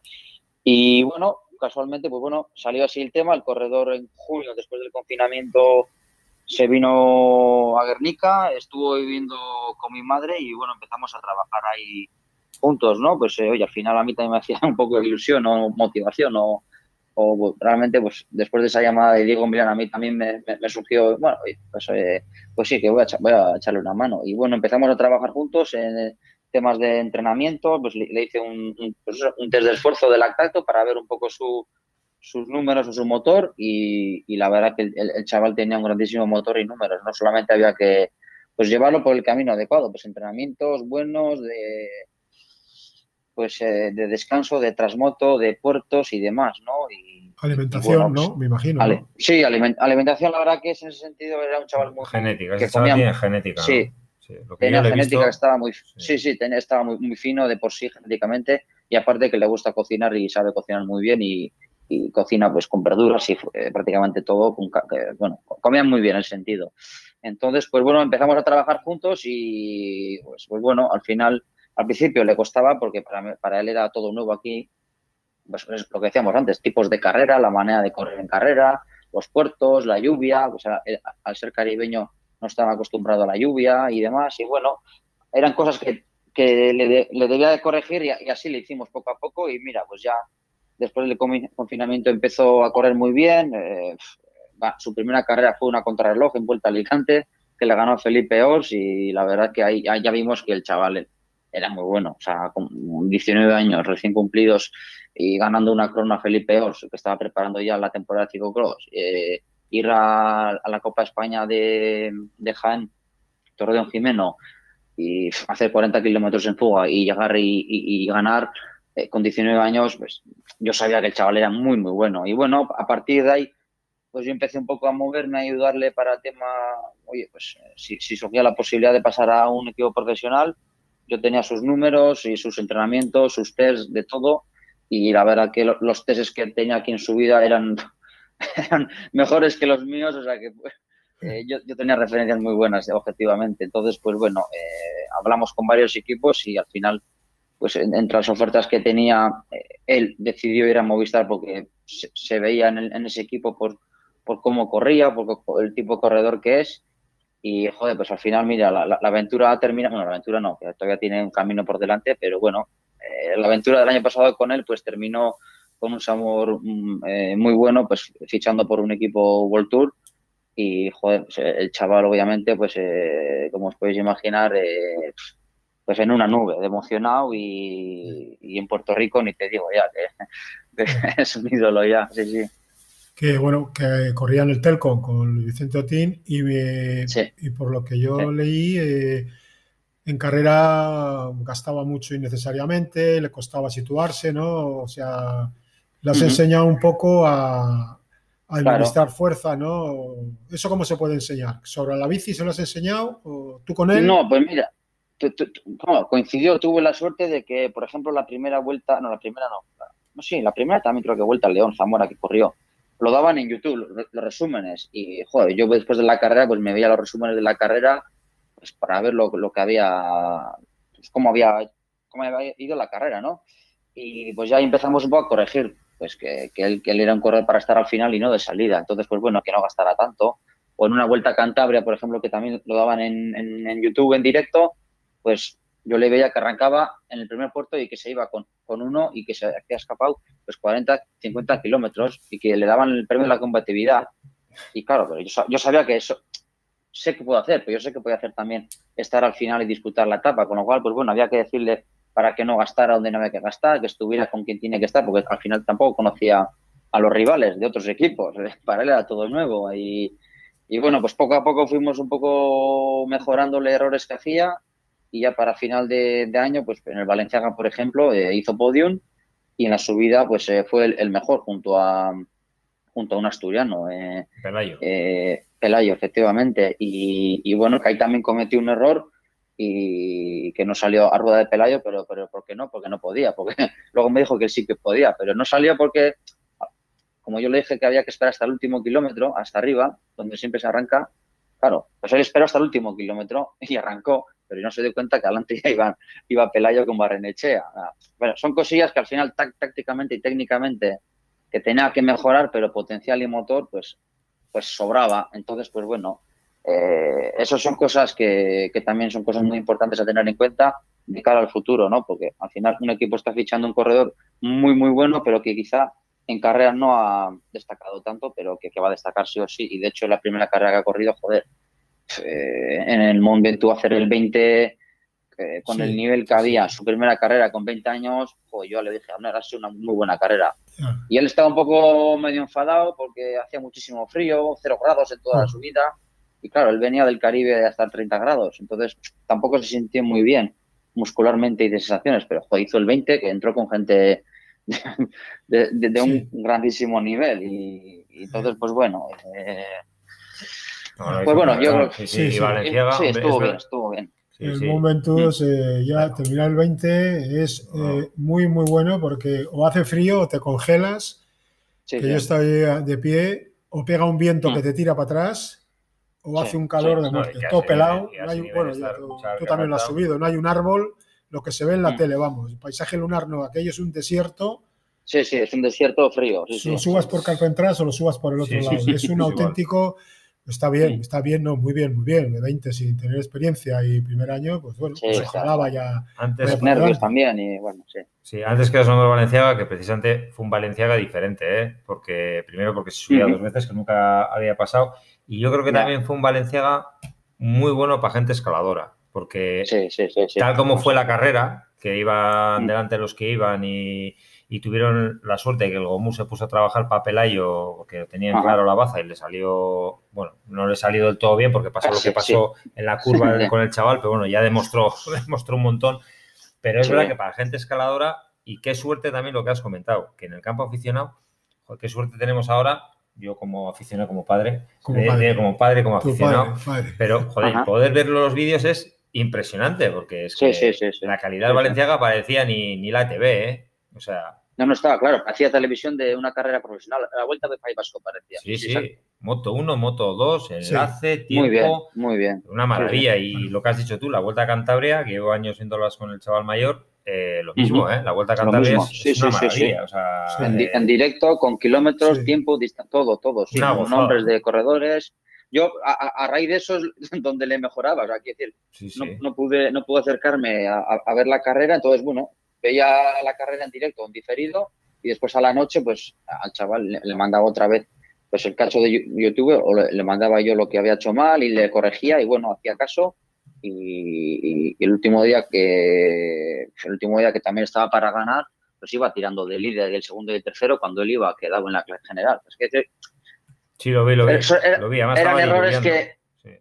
S2: Y bueno, casualmente, pues bueno, salió así el tema, el corredor en junio, después del confinamiento, se vino a Guernica, estuvo viviendo con mi madre y bueno, empezamos a trabajar ahí juntos, ¿no? Pues eh, oye, al final a mí también me hacía un poco de ilusión o motivación o, o realmente pues después de esa llamada de Diego Milán a mí también me, surgió, bueno, pues, eh, pues, sí, que voy a, voy a echarle una mano. Y bueno, empezamos a trabajar juntos en temas de entrenamiento, pues le, hice un, pues un test de esfuerzo de lactato para ver un poco su, sus números o su motor y, la verdad que el, chaval tenía un grandísimo motor y números. No solamente había que pues llevarlo por el camino adecuado, pues entrenamientos buenos de pues eh, de descanso, de transmoto, de puertos y demás, ¿no? Y,
S1: alimentación, ¿no? Me imagino.
S2: Sí, alimentación, la verdad que es en ese sentido era un chaval muy
S3: genética, que comía, genética.
S2: Sí, tenía genética que estaba muy, sí, sí, tenía, estaba muy, muy fino de por sí genéticamente y aparte que le gusta cocinar y sabe cocinar muy bien y, y cocina pues con verduras y eh, prácticamente todo, con, bueno, comían muy bien en el sentido. Entonces, pues bueno, empezamos a trabajar juntos y pues, pues bueno, al final, al principio le costaba porque para, para él era todo nuevo aquí, pues es lo que decíamos antes, tipos de carrera, la manera de correr en carrera, los puertos, la lluvia, al ser caribeño no estaba acostumbrado a la lluvia y demás, y bueno, eran cosas que, que le, le, debía de corregir y, y así le hicimos poco a poco y mira, pues ya Después del confinamiento empezó a correr muy bien. Eh, su primera carrera fue una contrarreloj en Vuelta a Alicante, que le ganó Felipe Ors y la verdad que ahí ya vimos que el chaval era muy bueno. O sea, con 19 años recién cumplidos y ganando una crona Felipe Ors, que estaba preparando ya la temporada de ciclocross. Eh, ir a, la Copa España de, de Jaén, Torreón Jimeno, y hacer 40 kilómetros en fuga y llegar y ganar eh, con 19 años, pues yo sabía que el chaval era muy, muy bueno. Y bueno, a partir de ahí, pues yo empecé un poco a moverme, a ayudarle para el tema, oye, pues si, si surgía la posibilidad de pasar a un equipo profesional, yo tenía sus números y sus entrenamientos, sus tests, de todo. Y la verdad que los tests que tenía aquí en su vida eran, mejores que los míos, o sea que eh, yo, yo, tenía referencias muy buenas, objetivamente. Entonces, pues bueno, hablamos con varios equipos y al final, pues entre las ofertas que tenía, él decidió ir a Movistar porque se, veía en, ese equipo por, por cómo corría, por el tipo de corredor que es. Y, joder, pues al final, mira, la, aventura termina, bueno, la aventura no, que todavía tiene un camino por delante, pero bueno, la aventura del año pasado con él, pues terminó con un sabor mm, eh, muy bueno, pues fichando por un equipo World Tour. Y, joder, pues, eh, el chaval, obviamente, pues eh, como os podéis imaginar, pues en una nube, emocionado y, en Puerto Rico ni te digo ya, que, es un ídolo ya, sí, sí.
S1: Que bueno, que corría en el Telcom con Vicente Otín y, y por lo que yo leí, en carrera gastaba mucho innecesariamente, le costaba situarse, ¿no? O sea, le has enseñado un poco a, administrar fuerza, ¿no? ¿Eso cómo se puede enseñar? ¿Sobre la bici se lo has enseñado? ¿O ¿Tú con él?
S2: No, pues mira, coincidió, tuve la suerte de que, por ejemplo, la primera vuelta, no, la primera no, no sí, la primera también creo que vuelta al León Zamora que corrió, lo daban en YouTube, los, resúmenes, y joder, yo después de la carrera, pues me veía los resúmenes de la carrera, pues para ver lo, que había, pues cómo había, cómo había ido la carrera, ¿no? Y pues ya empezamos un poco a corregir pues que, que, él, que era un corredor para estar al final y no de salida. Entonces, pues bueno, que no gastara tanto. O en una vuelta a Cantabria, por ejemplo, que también lo daban en, en, YouTube en directo, pues yo le veía que arrancaba en el primer puerto y que se iba con, con uno y que se había escapado pues 40, 50 kilómetros y que le daban el premio de la combatividad. Y claro, pero yo, yo sabía que eso, sé que puedo hacer, pero yo sé que puedo hacer también estar al final y disputar la etapa, con lo cual, pues bueno, había que decirle para que no gastara donde no había que gastar, que estuviera con quien tiene que estar, porque al final tampoco conocía a los rivales de otros equipos, para él era todo nuevo y, bueno, pues poco a poco fuimos un poco mejorándole errores que hacía y ya para final de, año, pues en el Valenciaga, por ejemplo, eh, hizo podium y en la subida pues eh, fue el, mejor junto a junto a un asturiano. Eh,
S3: Pelayo.
S2: Pelayo, efectivamente. Y, y, bueno, que ahí también cometió un error y que no salió a rueda de Pelayo, pero, pero ¿por qué no? Porque no podía, porque luego me dijo que sí que podía, pero no salió porque, como yo le dije que había que esperar hasta el último kilómetro, hasta arriba, donde siempre se arranca, claro, pues él esperó hasta el último kilómetro y arrancó, pero no se dio cuenta que adelante ya iba, iba Pelayo con Barrenechea. Bueno, son cosillas que al final tácticamente y técnicamente que tenía que mejorar, pero potencial y motor, pues, pues sobraba. Entonces, pues bueno, eh, esas son cosas que, también son cosas muy importantes a tener en cuenta de cara al futuro, ¿no? Porque al final un equipo está fichando un corredor muy, muy bueno, pero que quizá en carrera no ha destacado tanto, pero que, va a destacar sí o sí. Y de hecho, la primera carrera que ha corrido, joder, eh, en el Mont Ventoux hacer el 20 eh, con el nivel que había, su primera carrera con 20 años, joder, yo le dije, no, era una muy buena carrera. Y él estaba un poco medio enfadado porque hacía muchísimo frío, cero grados en toda la subida y claro, él venía del Caribe de hasta 30 grados, entonces tampoco se sintió muy bien muscularmente y de sensaciones, pero hizo el 20 que entró con gente de, un grandísimo nivel y, entonces pues bueno, eh, pues bueno, yo creo que sí, sí, estuvo bien, estuvo bien.
S1: el momento mm. ya terminar el 20 es eh, muy muy bueno porque o hace frío o te congelas, que yo estoy de pie, o pega un viento que mm. te tira para atrás o hace un calor de muerte, todo pelado. bueno, tú, también lo has subido, no hay un árbol, lo que se ve en la mm. tele, vamos. El paisaje lunar no, aquello es un desierto.
S2: Sí, sí, es un desierto frío.
S1: si lo subas por Carpentras o lo subas por el otro lado. es un auténtico. Está bien, está bien, no, muy bien, muy bien. De 20 sin tener experiencia y primer año, pues bueno, pues ojalá vaya.
S2: Antes nervios también y bueno, sí.
S3: Sí, antes que el nombre Valenciaga, que precisamente fue un Valenciaga diferente, ¿eh? porque primero porque se subía dos veces, que nunca había pasado, y yo creo que también fue un Valenciaga muy bueno para gente escaladora, porque tal como fue la carrera, que iban mm. delante los que iban y, tuvieron la suerte de que el Gomú se puso a trabajar para Pelayo, porque tenían claro la baza y le salió, bueno, no le salió del todo bien porque pasó lo que pasó en la curva con el chaval, pero bueno, ya demostró, demostró un montón. Pero es verdad que para gente escaladora, y qué suerte también lo que has comentado, que en el campo aficionado, qué suerte tenemos ahora yo como aficionado, como padre, como, padre. como, padre, como aficionado, pero joder, poder ver los vídeos es impresionante porque es que la calidad valenciaga parecía ni, ni la TV, ¿eh? O sea,
S2: No, no estaba claro. Hacía televisión de una carrera profesional. La vuelta de País Vasco parecía.
S3: Sí, sí. Moto 1, Moto 2, enlace, tiempo.
S2: Muy bien, muy bien.
S3: Una maravilla. Y lo que has dicho tú, la Vuelta a Cantabria, que llevo años viéndolas con el chaval mayor, eh, lo mismo, ¿eh? La Vuelta a Cantabria es, una maravilla. O sea,
S2: en, en, directo, con kilómetros, tiempo, todo, todo. Sí, con nombres de corredores. Yo, a, raíz de eso, es donde le mejoraba. O sea, quiero decir, no, pude, no pude acercarme a, a ver la carrera, entonces, bueno, veía la carrera en directo, en diferido, y después a la noche, pues al chaval le, mandaba otra vez pues el cacho de YouTube o le, mandaba yo lo que había hecho mal y le corregía y bueno, hacía caso. Y, el último día que el último día que también estaba para ganar, pues iba tirando del líder del segundo y del tercero cuando él iba quedado en la clase general. Es que,
S3: sí, lo vi, lo vi. lo vi.
S2: eran errores que,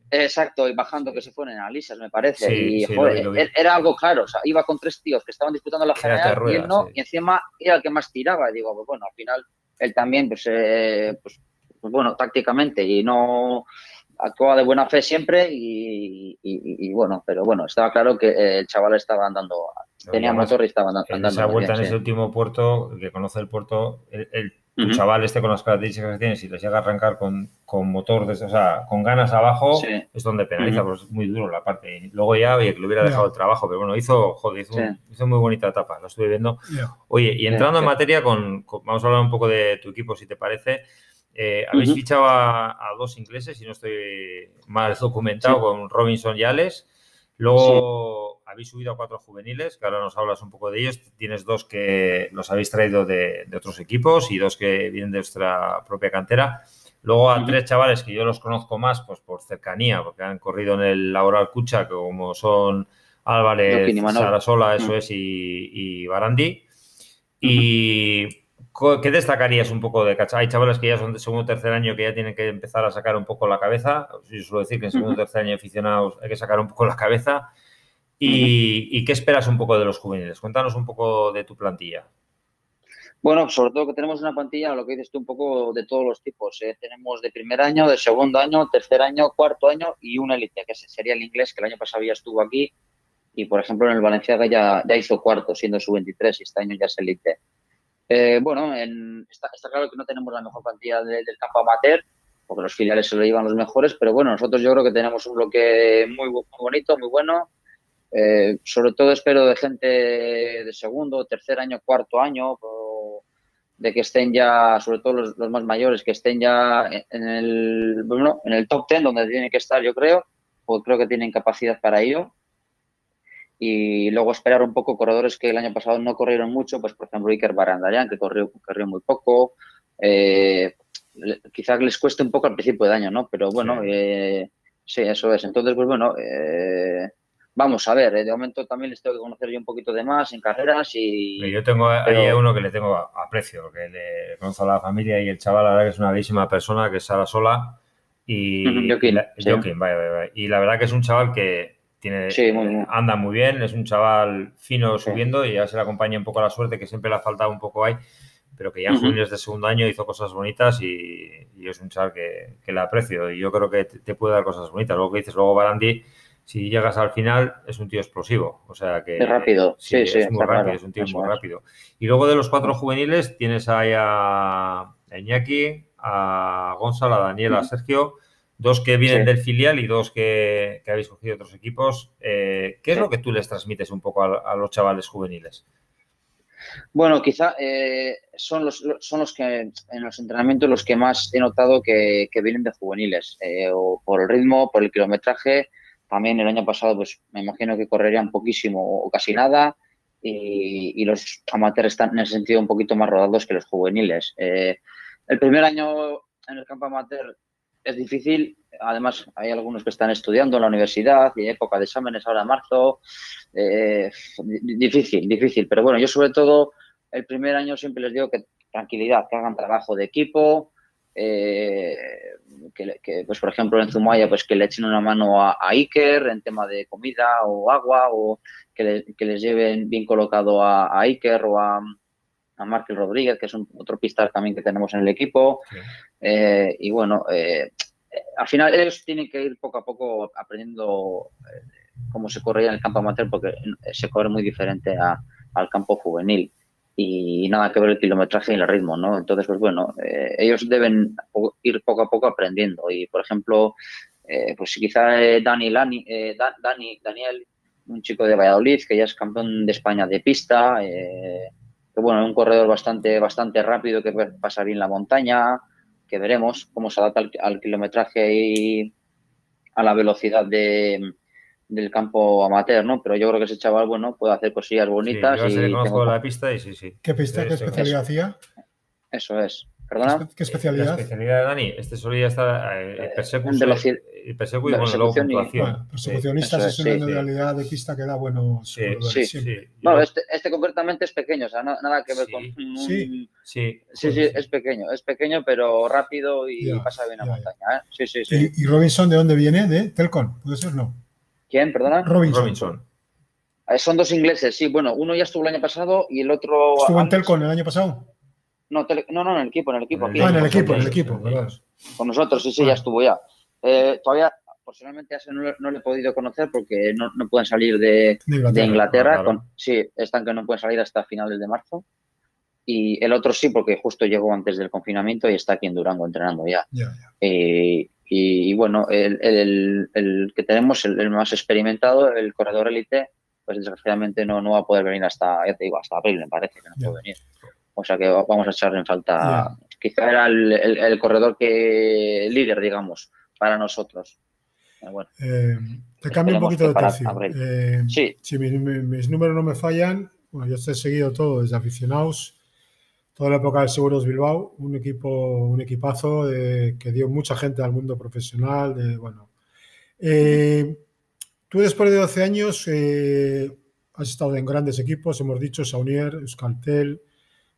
S2: Exacto, y bajando que se fueron en Alisas, me parece. y joder, era algo claro, o sea, iba con tres tíos que estaban disputando la general y él no, y encima era el que más tiraba. Y digo, pues bueno, al final él también, pues, eh, pues, pues, bueno, tácticamente y no actuaba de buena fe siempre y, bueno, pero bueno, estaba claro que el chaval estaba andando, tenía motor y estaba andando. En
S3: esa vuelta en ese último puerto, que conoce el puerto, el chaval este con las características que tiene, si les llega a arrancar con, motor, desde, o sea, con ganas abajo, es donde penaliza, porque es muy duro la parte. Y luego ya, oye, que le hubiera dejado el trabajo, pero bueno, hizo, joder, hizo, muy bonita etapa, lo estuve viendo. Oye, y entrando en materia, con, vamos a hablar un poco de tu equipo, si te parece. Eh, habéis fichado a, dos ingleses, si no estoy mal documentado, con Robinson y Alex. Luego habéis subido a cuatro juveniles, que ahora nos hablas un poco de ellos. Tienes dos que los habéis traído de, otros equipos y dos que vienen de vuestra propia cantera. Luego a tres chavales que yo los conozco más pues por cercanía, porque han corrido en el Laboral Cucha, como son Álvarez, Sarasola, eso es, y, y Barandi. Y ¿qué destacarías un poco de Cacha? Hay chavales que ya son de segundo o tercer año que ya tienen que empezar a sacar un poco la cabeza. Yo suelo decir que en segundo o tercer año aficionados hay que sacar un poco la cabeza. ¿Y, qué esperas un poco de los juveniles? Cuéntanos un poco de tu plantilla.
S2: Bueno, sobre todo que tenemos una plantilla, lo que dices tú, un poco de todos los tipos. ¿eh? Tenemos de primer año, de segundo año, tercer año, cuarto año y una élite, que sería el inglés, que el año pasado ya estuvo aquí. Y, por ejemplo, en el Valenciaga ya, ya hizo cuarto, siendo su 23, y este año ya es élite. Eh, bueno, está, claro que no tenemos la mejor plantilla del campo amateur, porque los filiales se lo llevan los mejores, pero bueno, nosotros yo creo que tenemos un bloque muy, muy bonito, muy bueno eh, sobre todo espero de gente de segundo, tercer año, cuarto año, de que estén ya, sobre todo los, más mayores, que estén ya en el, bueno, en el top ten donde tienen que estar, yo creo, porque creo que tienen capacidad para ello. Y luego esperar un poco corredores que el año pasado no corrieron mucho, pues por ejemplo Iker Barandayan, que corrió, corrió muy poco. Eh, quizás les cueste un poco al principio de año, ¿no? Pero bueno, sí, eh, sí eso es. Entonces, pues bueno, eh, Vamos a ver, eh, de momento también les tengo que conocer yo un poquito de más en carreras y...
S3: Yo tengo ahí uno que le tengo aprecio, que le conozco a la familia y el chaval, la verdad que es una bellísima persona, que es Sara Sola y...
S2: Joaquín,
S3: la, Y la verdad que es un chaval que tiene anda muy bien, es un chaval fino subiendo y ya se le acompaña un poco la suerte, que siempre le ha faltado un poco ahí, pero que ya en juniors de segundo año hizo cosas bonitas y, es un chaval que, que, le aprecio y yo creo que te, te, puede dar cosas bonitas. Luego que dices, luego Barandi si llegas al final, es un tío explosivo. O sea que.
S2: Es rápido, sí, sí.
S3: Es muy rápido, es un tío muy rápido. Y luego de los cuatro juveniles tienes ahí a Iñaki, a Gonzalo, a Daniel, a Sergio, dos que vienen del filial y dos que, habéis cogido otros equipos. Eh, ¿Qué es lo que tú les transmites un poco a, los chavales juveniles?
S2: Bueno, quizá eh, son, los, son los que en los entrenamientos los que más he notado que, vienen de juveniles, eh, o por el ritmo, por el kilometraje también el año pasado, pues me imagino que correrían poquísimo o casi nada. Y, los amateurs están en ese sentido un poquito más rodados que los juveniles. Eh, el primer año en el campo amateur es difícil. Además, hay algunos que están estudiando en la universidad y época de exámenes ahora en marzo. Eh, difícil, difícil. Pero bueno, yo sobre todo el primer año siempre les digo que tranquilidad, que hagan trabajo de equipo, eh, que, pues por ejemplo en Zumaya pues que le echen una mano a, Iker en tema de comida o agua o que, les lleven bien colocado a, Iker o a, a Markel Rodríguez que es un, otro pista también que tenemos en el equipo. Eh, y bueno eh, al final ellos tienen que ir poco a poco aprendiendo cómo se corría en el campo amateur porque se corre muy diferente al campo juvenil. Y nada que ver el kilometraje y el ritmo, ¿no? Entonces, pues bueno, eh, ellos deben ir poco a poco aprendiendo. Y, por ejemplo, eh, pues quizá eh, Dani, Lani, Dani, Daniel, un chico de Valladolid que ya es campeón de España de pista, que bueno, es un corredor bastante, bastante rápido que pasa bien la montaña, que veremos cómo se adapta al kilometraje y a la velocidad de, del campo amateur, ¿no? Pero yo creo que ese chaval, bueno, puede hacer cosillas bonitas.
S3: Sí, yo y conozco la pista y sí, sí.
S1: ¿Qué pista, qué especialidad hacía?
S2: Eso es. ¿Perdona?
S1: ¿Qué especialidad? La
S3: especialidad de Dani, este solía estar eh,
S2: eh
S3: persecución, y bueno, luego puntuación.
S1: Bueno, persecucionistas es, una modalidad de pista que da buenos
S2: sí, sí, sí. No, este, este, concretamente es pequeño, o sea, nada que ver con
S1: Sí,
S2: sí, sí, sí, es pequeño, es pequeño, pero rápido y pasa bien la montaña. ¿eh? Sí, sí, sí.
S1: ¿Y, Robinson de dónde viene? ¿De Telcon? ¿Puede ser? No.
S2: ¿Quién, perdona?
S1: Robinson.
S2: Eh, son dos ingleses, sí. Bueno, uno ya estuvo el año pasado y el otro.
S1: ¿Estuvo en Telcon el año pasado?
S2: No, no, no, en el equipo, en el equipo.
S1: Aquí, ah, en el equipo, en el equipo,
S2: Con nosotros, sí, sí, ya estuvo ya. Eh, todavía, personalmente, a ese no, no, le he podido conocer porque no, no pueden salir de, de Inglaterra. con, sí, están que no pueden salir hasta finales de marzo. Y el otro sí, porque justo llegó antes del confinamiento y está aquí en Durango entrenando ya. eh, y, bueno, el, el, el, que tenemos, el, más experimentado, el corredor élite, pues desgraciadamente no, no va a poder venir hasta, ya te digo, hasta abril, me parece que no puede venir. O sea que vamos a echarle en falta. Quizá era el, corredor que líder, digamos, para nosotros.
S1: Bueno, eh, te cambio un poquito de tercio. Eh,
S2: sí.
S1: Si mis, números no me fallan, bueno, yo he seguido todo desde aficionados, toda la época del Seguros Bilbao, un equipo, un equipazo que dio mucha gente al mundo profesional. De, bueno, eh, tú después de 12 años has estado en grandes equipos, hemos dicho Saunier, Euskaltel,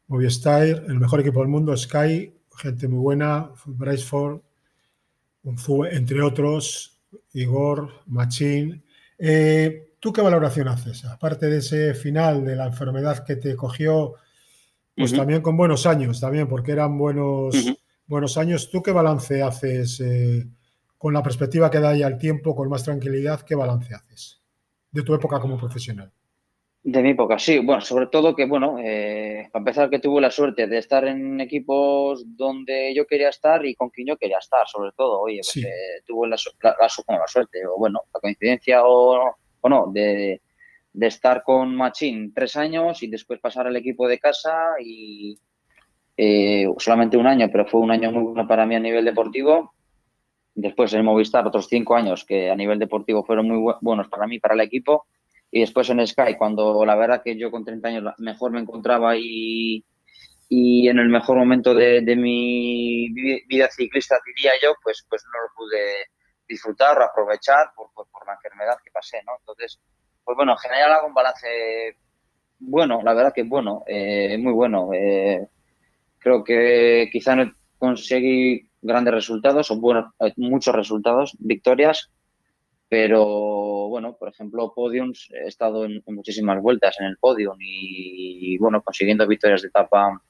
S1: Movistar, el mejor equipo del mundo, Sky, gente muy buena, Braceford, entre otros, Igor, Machín. Eh, ¿Tú qué valoración haces? Aparte de ese final de la enfermedad que te cogió, pues también con buenos años, también, porque eran buenos, buenos años. ¿Tú qué balance haces eh, con la perspectiva que da ya el tiempo, con más tranquilidad? ¿Qué balance haces de tu época como profesional?
S2: De mi época, sí. Bueno, sobre todo que, bueno, eh, para empezar que tuve la suerte de estar en equipos donde yo quería estar y con quien yo quería estar, sobre todo. Oye, tuve la, la, suerte, o bueno, la coincidencia o, o no, de, estar con Machín tres años y después pasar al equipo de casa y eh, solamente un año, pero fue un año muy bueno para mí a nivel deportivo. Después en Movistar otros cinco años que a nivel deportivo fueron muy buenos para mí, para el equipo y después en Sky, cuando la verdad que yo con 30 años mejor me encontraba y, y en el mejor momento de, mi vida ciclista, diría yo, pues, pues no lo pude disfrutar o aprovechar por, por, la enfermedad que pasé, ¿no? Entonces, pues bueno, en general hago un balance bueno, la verdad que bueno, eh, muy bueno. Eh, creo que quizá no conseguí grandes resultados o buenos, muchos resultados, victorias, pero bueno, por ejemplo, podiums, he estado en, muchísimas vueltas en el podium y, bueno, consiguiendo victorias de etapa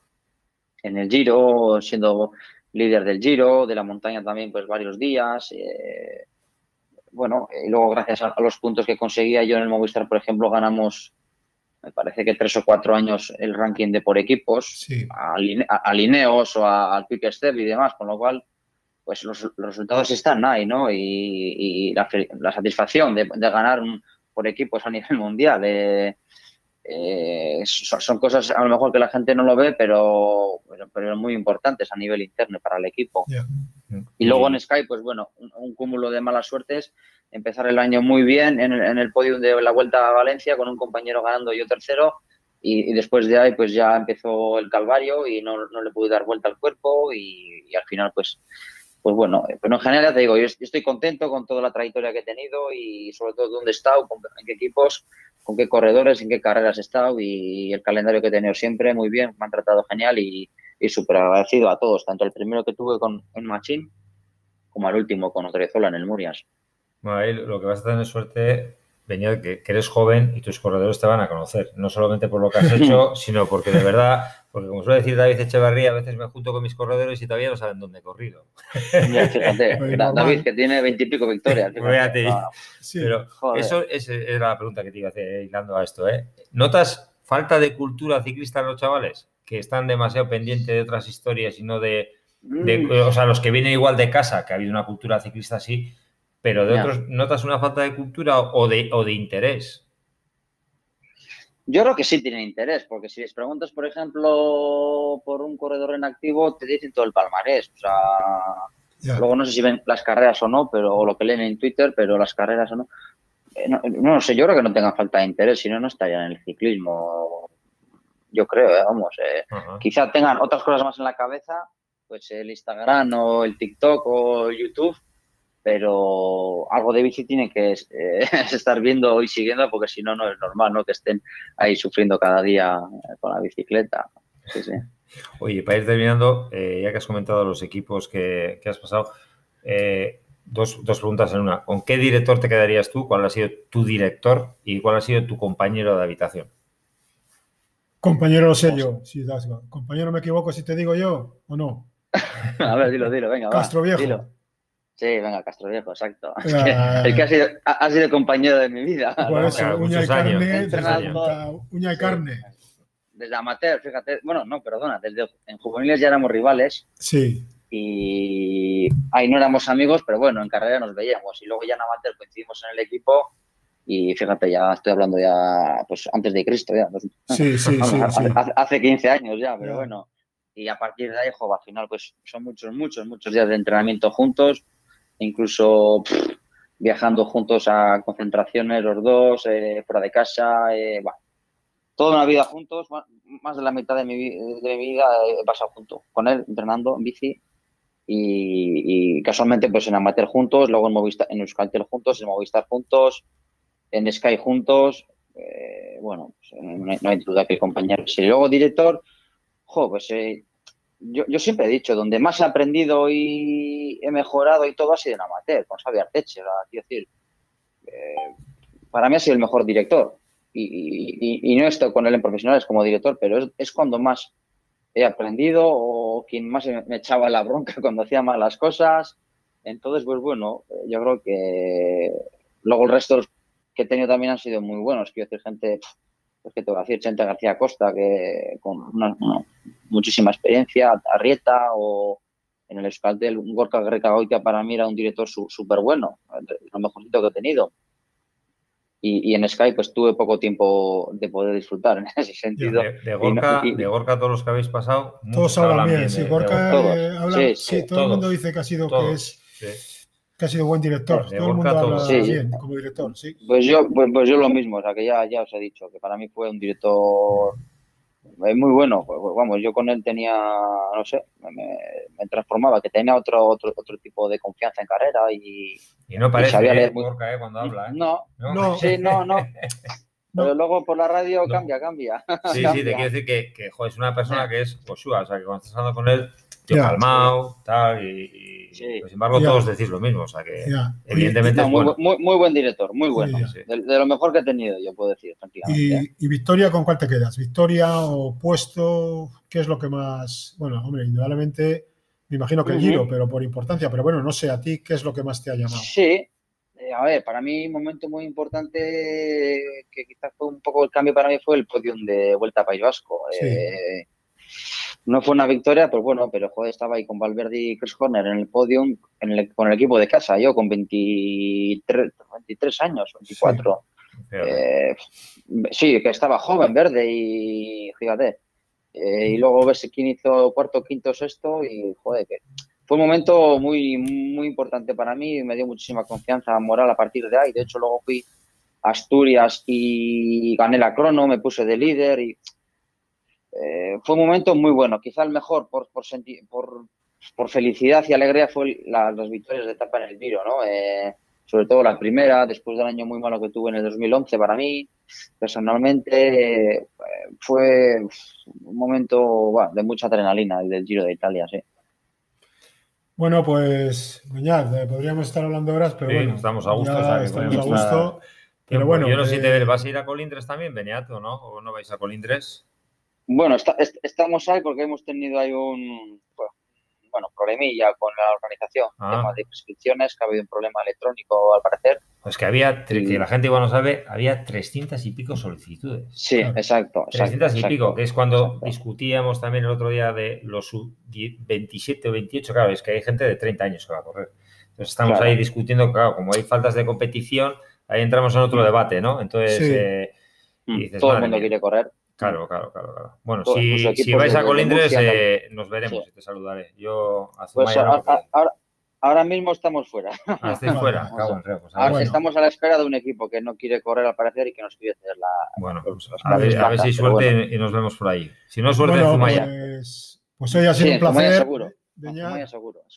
S2: en el Giro, siendo líder del Giro, de la montaña también, pues varios días. Eh, bueno, y luego gracias a, los puntos que conseguía yo en el Movistar, por ejemplo, ganamos, me parece que tres o cuatro años el ranking de por equipos, a, a, Lineos o al Quick Step y demás, con lo cual pues los, resultados están ahí, ¿no? Y, la, satisfacción de, ganar por equipos a nivel mundial. Eh, eh, son, cosas a lo mejor que la gente no lo ve, pero, pero, muy importantes a nivel interno para el equipo. Y luego en Sky, pues bueno, un, cúmulo de malas suertes. Empezar el año muy bien en, el podio de la Vuelta a Valencia con un compañero ganando yo tercero. Y, después de ahí, pues ya empezó el calvario y no, le pude dar vuelta al cuerpo y al final, pues pues bueno, eh, pero en general ya te digo, yo estoy contento con toda la trayectoria que he tenido y sobre todo dónde he estado, en qué equipos, con qué corredores, en qué carreras he estado y el calendario que he tenido siempre muy bien, me han tratado genial y, y súper agradecido a todos, tanto el primero que tuve con en Machín como al último con Odriozola en el Murias.
S3: Bueno, ahí lo que vas a tener suerte que, que, eres joven y tus corredores te van a conocer, no solamente por lo que has hecho, sino porque de verdad porque como suele decir David Echevarría, a veces me junto con mis corredores y todavía no saben dónde he corrido.
S2: fíjate, David que tiene veintipico victorias.
S3: Fíjate. Pero eso es, era la pregunta que te iba a hacer hilando a esto. ¿eh? ¿Notas falta de cultura ciclista en los chavales, que están demasiado pendientes de otras historias y no de, de-
S2: Mm,
S3: o sea, los que vienen igual de casa, que ha habido una cultura ciclista así, pero de
S2: Ya.
S3: otros, ¿notas una falta de cultura o de, o de interés?
S2: Yo creo que sí tienen interés, porque si les preguntas, por ejemplo, por un corredor en activo, te dicen todo el palmarés. O sea,
S1: Ya.
S2: luego no sé si ven las carreras o no, pero o lo que leen en Twitter, pero las carreras o no. Eh, No, no lo sé, yo creo que no tengan falta de interés, si no, no estarían en el ciclismo. Yo creo, eh, vamos. eh, quizá tengan otras cosas más en la cabeza, pues el Instagram o el TikTok o el YouTube, pero algo de bici tienen que eh, estar viendo y siguiendo porque si no, no es normal, ¿no? Que estén ahí sufriendo cada día eh, con la bicicleta. Sí, sí.
S3: Oye, para ir terminando, eh, ya que has comentado los equipos que, que has pasado, eh, dos, dos preguntas en una. ¿Con qué director te quedarías tú? ¿Cuál ha sido tu director y cuál ha sido tu compañero de habitación?
S1: Compañero lo sé yo, sí. Compañero, ¿me equivoco si te digo yo o no?
S2: A ver, dilo, dilo, venga, va.
S1: Castro Viejo.
S2: dilo. Sí, venga, Castro Viejo, exacto. Es que- el que ha sido, ha, ha sido compañero de mi vida.
S1: Por eso,
S3: claro,
S1: uña y carne, uña y
S2: Sí.
S1: carne.
S2: Desde amateur, fíjate, bueno, no, perdona, desde en juveniles ya éramos rivales
S1: Sí,
S2: y ahí no éramos amigos, pero bueno, en carrera nos veíamos y luego ya en amateur coincidimos en el equipo y fíjate, ya estoy hablando ya, pues antes de Cristo, ya,
S1: sí, sí, sí,
S2: Vamos,
S1: sí.
S2: hace, hace 15 años ya, pero bueno. Y a partir de ahí, jo, al final, pues son muchos, muchos, muchos días de entrenamiento juntos, incluso viajando juntos a concentraciones los dos, eh, fuera de casa, eh, bueno, toda una vida juntos, más de la mitad de mi, vida he pasado junto con él, entrenando en bici. Y, casualmente, pues en amateur juntos, luego en, Movistar, en Euskaltel juntos, en Movistar juntos, en Sky juntos. eh, bueno, pues, no, hay, no hay duda que el compañero. Si luego director, jo, pues eh, yo, yo siempre he dicho, donde más he aprendido y he mejorado y todo ha sido en amateur, con Xavi Arteche. quiero decir, eh, para mí ha sido el mejor director. Y, y- y no estoy con él en profesionales como director, pero es, cuando más he aprendido o quien más me, echaba la bronca cuando hacía mal las cosas. Entonces, pues bueno, yo creo que luego el resto que he tenido también han sido muy buenos. Quiero decir, gente, pues que te voy a decir, Chente García Costa, que con una, una- muchísima experiencia, Arrieta o en el Euskaltel, un Gorka Grecagoitia para mí era un director súper bueno, lo mejorcito que he tenido. Y, y en Sky pues tuve poco tiempo de poder disfrutar en ese sentido.
S3: De, de Gorka,
S2: y-
S3: de Gorka, todos los que habéis pasado,
S1: Todos hablan bien,
S3: de-
S1: sí.
S3: de
S1: Gorka
S2: Todos.
S1: eh, habla-
S2: Sí,
S1: sí,
S2: sí,
S1: todo el mundo
S3: todos.
S1: dice que ha sido que
S3: Todos.
S1: es
S3: Sí.
S1: Que ha sido buen director.
S3: De
S1: todo el mundo habla.
S2: Sí.
S1: bien como director, sí.
S2: Pues yo, pues, pues yo lo mismo, o sea que ya, ya os he dicho, que para mí fue un director eh, muy bueno. Pues, pues, vamos, yo con él tenía, no sé, me, me transformaba, que tenía otro, otro, otro tipo de confianza en carrera y
S3: Y no parece
S2: sabía
S3: eh,
S2: leer muy-
S3: Gorka, eh, cuando habla. ¿eh?
S2: no,
S1: No.
S2: sí, no, no. Pero luego por la radio
S3: No.
S2: cambia, cambia.
S3: Sí, sí, te quiero decir que, que jo, es una persona que es Joshua, o sea, que cuando estás hablando con él, tío
S1: Ya.
S3: calmado, tal, y, y,
S2: Sí.
S3: pues, sin embargo
S1: Ya.
S3: todos decís lo mismo, o sea que.
S1: Oye,
S3: evidentemente
S2: No,
S3: es
S2: muy,
S3: bueno.
S2: bu- muy, muy buen director, muy bueno.
S3: Sí.
S2: De, de lo mejor que he tenido, yo puedo decir, tranquilamente. ¿eh?
S1: Y, y Victoria, ¿con cuál te quedas? ¿Victoria o puesto? ¿Qué es lo que más? Bueno, hombre, indudablemente me imagino que el giro, pero por importancia. Pero bueno, no sé, a ti, ¿qué es lo que más te ha llamado?
S2: Sí, eh, a ver, para mí un momento muy importante que quizás fue un poco el cambio para mí fue el podium de Vuelta a País Vasco.
S1: Sí.
S2: Eh, no fue una victoria, pues bueno, pero joder, estaba ahí con Valverde y Chris Horner en el podium en el- con el equipo de casa, yo con 23, 23 años, 24.
S3: Fíjate.
S2: Eh, sí, que estaba joven, verde y fíjate. Eh, y luego ves quién hizo cuarto, quinto, sexto y joder, que fue un momento muy, muy importante para mí y me dio muchísima confianza moral a partir de ahí. De hecho, luego fui a Asturias y gané la crono, me puse de líder y eh, fue un momento muy bueno. Quizá el mejor por, por, senti- por, por felicidad y alegría fue la- las victorias de etapa en el Giro, ¿no? Eh, sobre todo la primera, después del año muy malo que tuve en el 2011 para mí, personalmente, eh, fue un momento bueno, de mucha adrenalina el del Giro de Italia, sí.
S1: Bueno, pues, eh, podríamos estar hablando horas, pero
S3: Sí,
S1: bueno.
S3: estamos a gusto, o sea,
S1: estamos a
S3: estar-
S1: gusto. Pero bueno,
S3: yo no sé si te vas a ir a Colindres también, Beniat, o no, o no vais a Colindres.
S2: Bueno, está- est- estamos ahí porque hemos tenido ahí un, bueno, bueno, problemilla con la organización,
S3: Ah.
S2: tema de prescripciones, que ha habido un problema electrónico al parecer.
S3: Pues que había, que la gente igual no sabe, había 300 y pico solicitudes.
S2: Sí,
S1: Claro.
S2: exacto. exacto,
S3: 300 y
S2: exacto,
S3: pico, que es cuando
S2: exacto.
S3: discutíamos también el otro día de los sub- die- 27 o 28, claro, es que hay gente de 30 años que va a correr. Entonces estamos
S2: Claro.
S3: ahí discutiendo, claro, como hay faltas de competición, ahí entramos en otro debate, ¿no? Entonces,
S1: Sí.
S3: eh,
S2: Mm,
S3: y dices,
S2: Todo el mundo
S3: mía.
S2: quiere correr.
S3: Claro, claro, claro, claro. Bueno, si, vais a Colindres, eh, nos veremos
S2: Sí.
S3: y te saludaré. Yo a
S2: Pues
S3: no,
S2: ahora, ahora- ahora mismo estamos fuera.
S3: Ah, estáis fuera,
S2: a-
S3: en pues, a
S2: Ahora
S3: ver.
S1: bueno.
S2: Estamos a la espera de un equipo que no quiere correr al parecer y que nos quiere hacer la.
S3: Bueno,
S2: los
S3: a ver, a si
S2: pero
S3: suerte
S2: bueno.
S3: y nos vemos por ahí. Si no, suerte en
S1: Bueno,
S3: Zumaya.
S1: pues, pues hoy ha sido
S2: Sí,
S1: un
S2: en
S1: placer.
S2: seguro.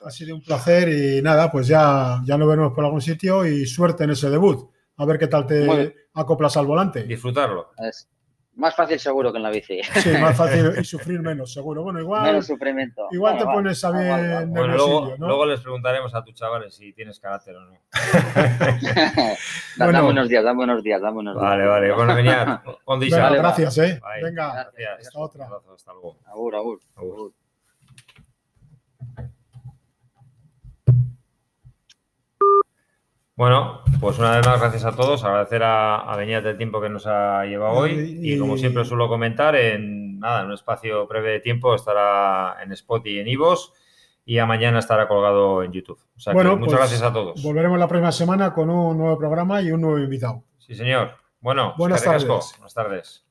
S1: Ha sido un placer y nada, pues ya, ya nos veremos por algún sitio y suerte en ese debut. A ver qué tal te acoplas al volante.
S3: Disfrutarlo.
S2: Es más fácil seguro que en la bici.
S1: Sí, más fácil y sufrir menos, seguro. Bueno, igual,
S2: Menos sufrimiento.
S1: igual
S2: Bueno,
S1: te
S2: va,
S1: pones a
S2: va,
S1: bien
S2: va, va.
S3: Bueno, luego,
S1: ¿no?
S3: luego les preguntaremos a tus chavales si tienes carácter o no.
S2: Da-
S1: Bueno.
S2: Dame unos días, dame unos días, dame unos días.
S3: Vale, vale. Bueno.
S2: Vale, va.
S1: gracias, ¿eh?
S3: Bye.
S1: Venga,
S3: Gracias.
S1: hasta otra.
S3: Hasta luego.
S2: Agur, agur.
S3: Agur. Bueno, pues una vez más, gracias a todos. Agradecer a, a Beñat el tiempo que nos ha llevado hoy.
S1: Y-
S3: como siempre suelo comentar, en nada, en un espacio breve de tiempo estará en Spot y en Ivos. Y a mañana estará colgado en YouTube. O sea que
S1: Bueno,
S3: muchas
S1: pues,
S3: gracias a todos.
S1: Volveremos la próxima semana con un nuevo programa y un nuevo invitado.
S3: Sí, señor. Bueno,
S1: Buenas tardes.
S3: Buenas tardes.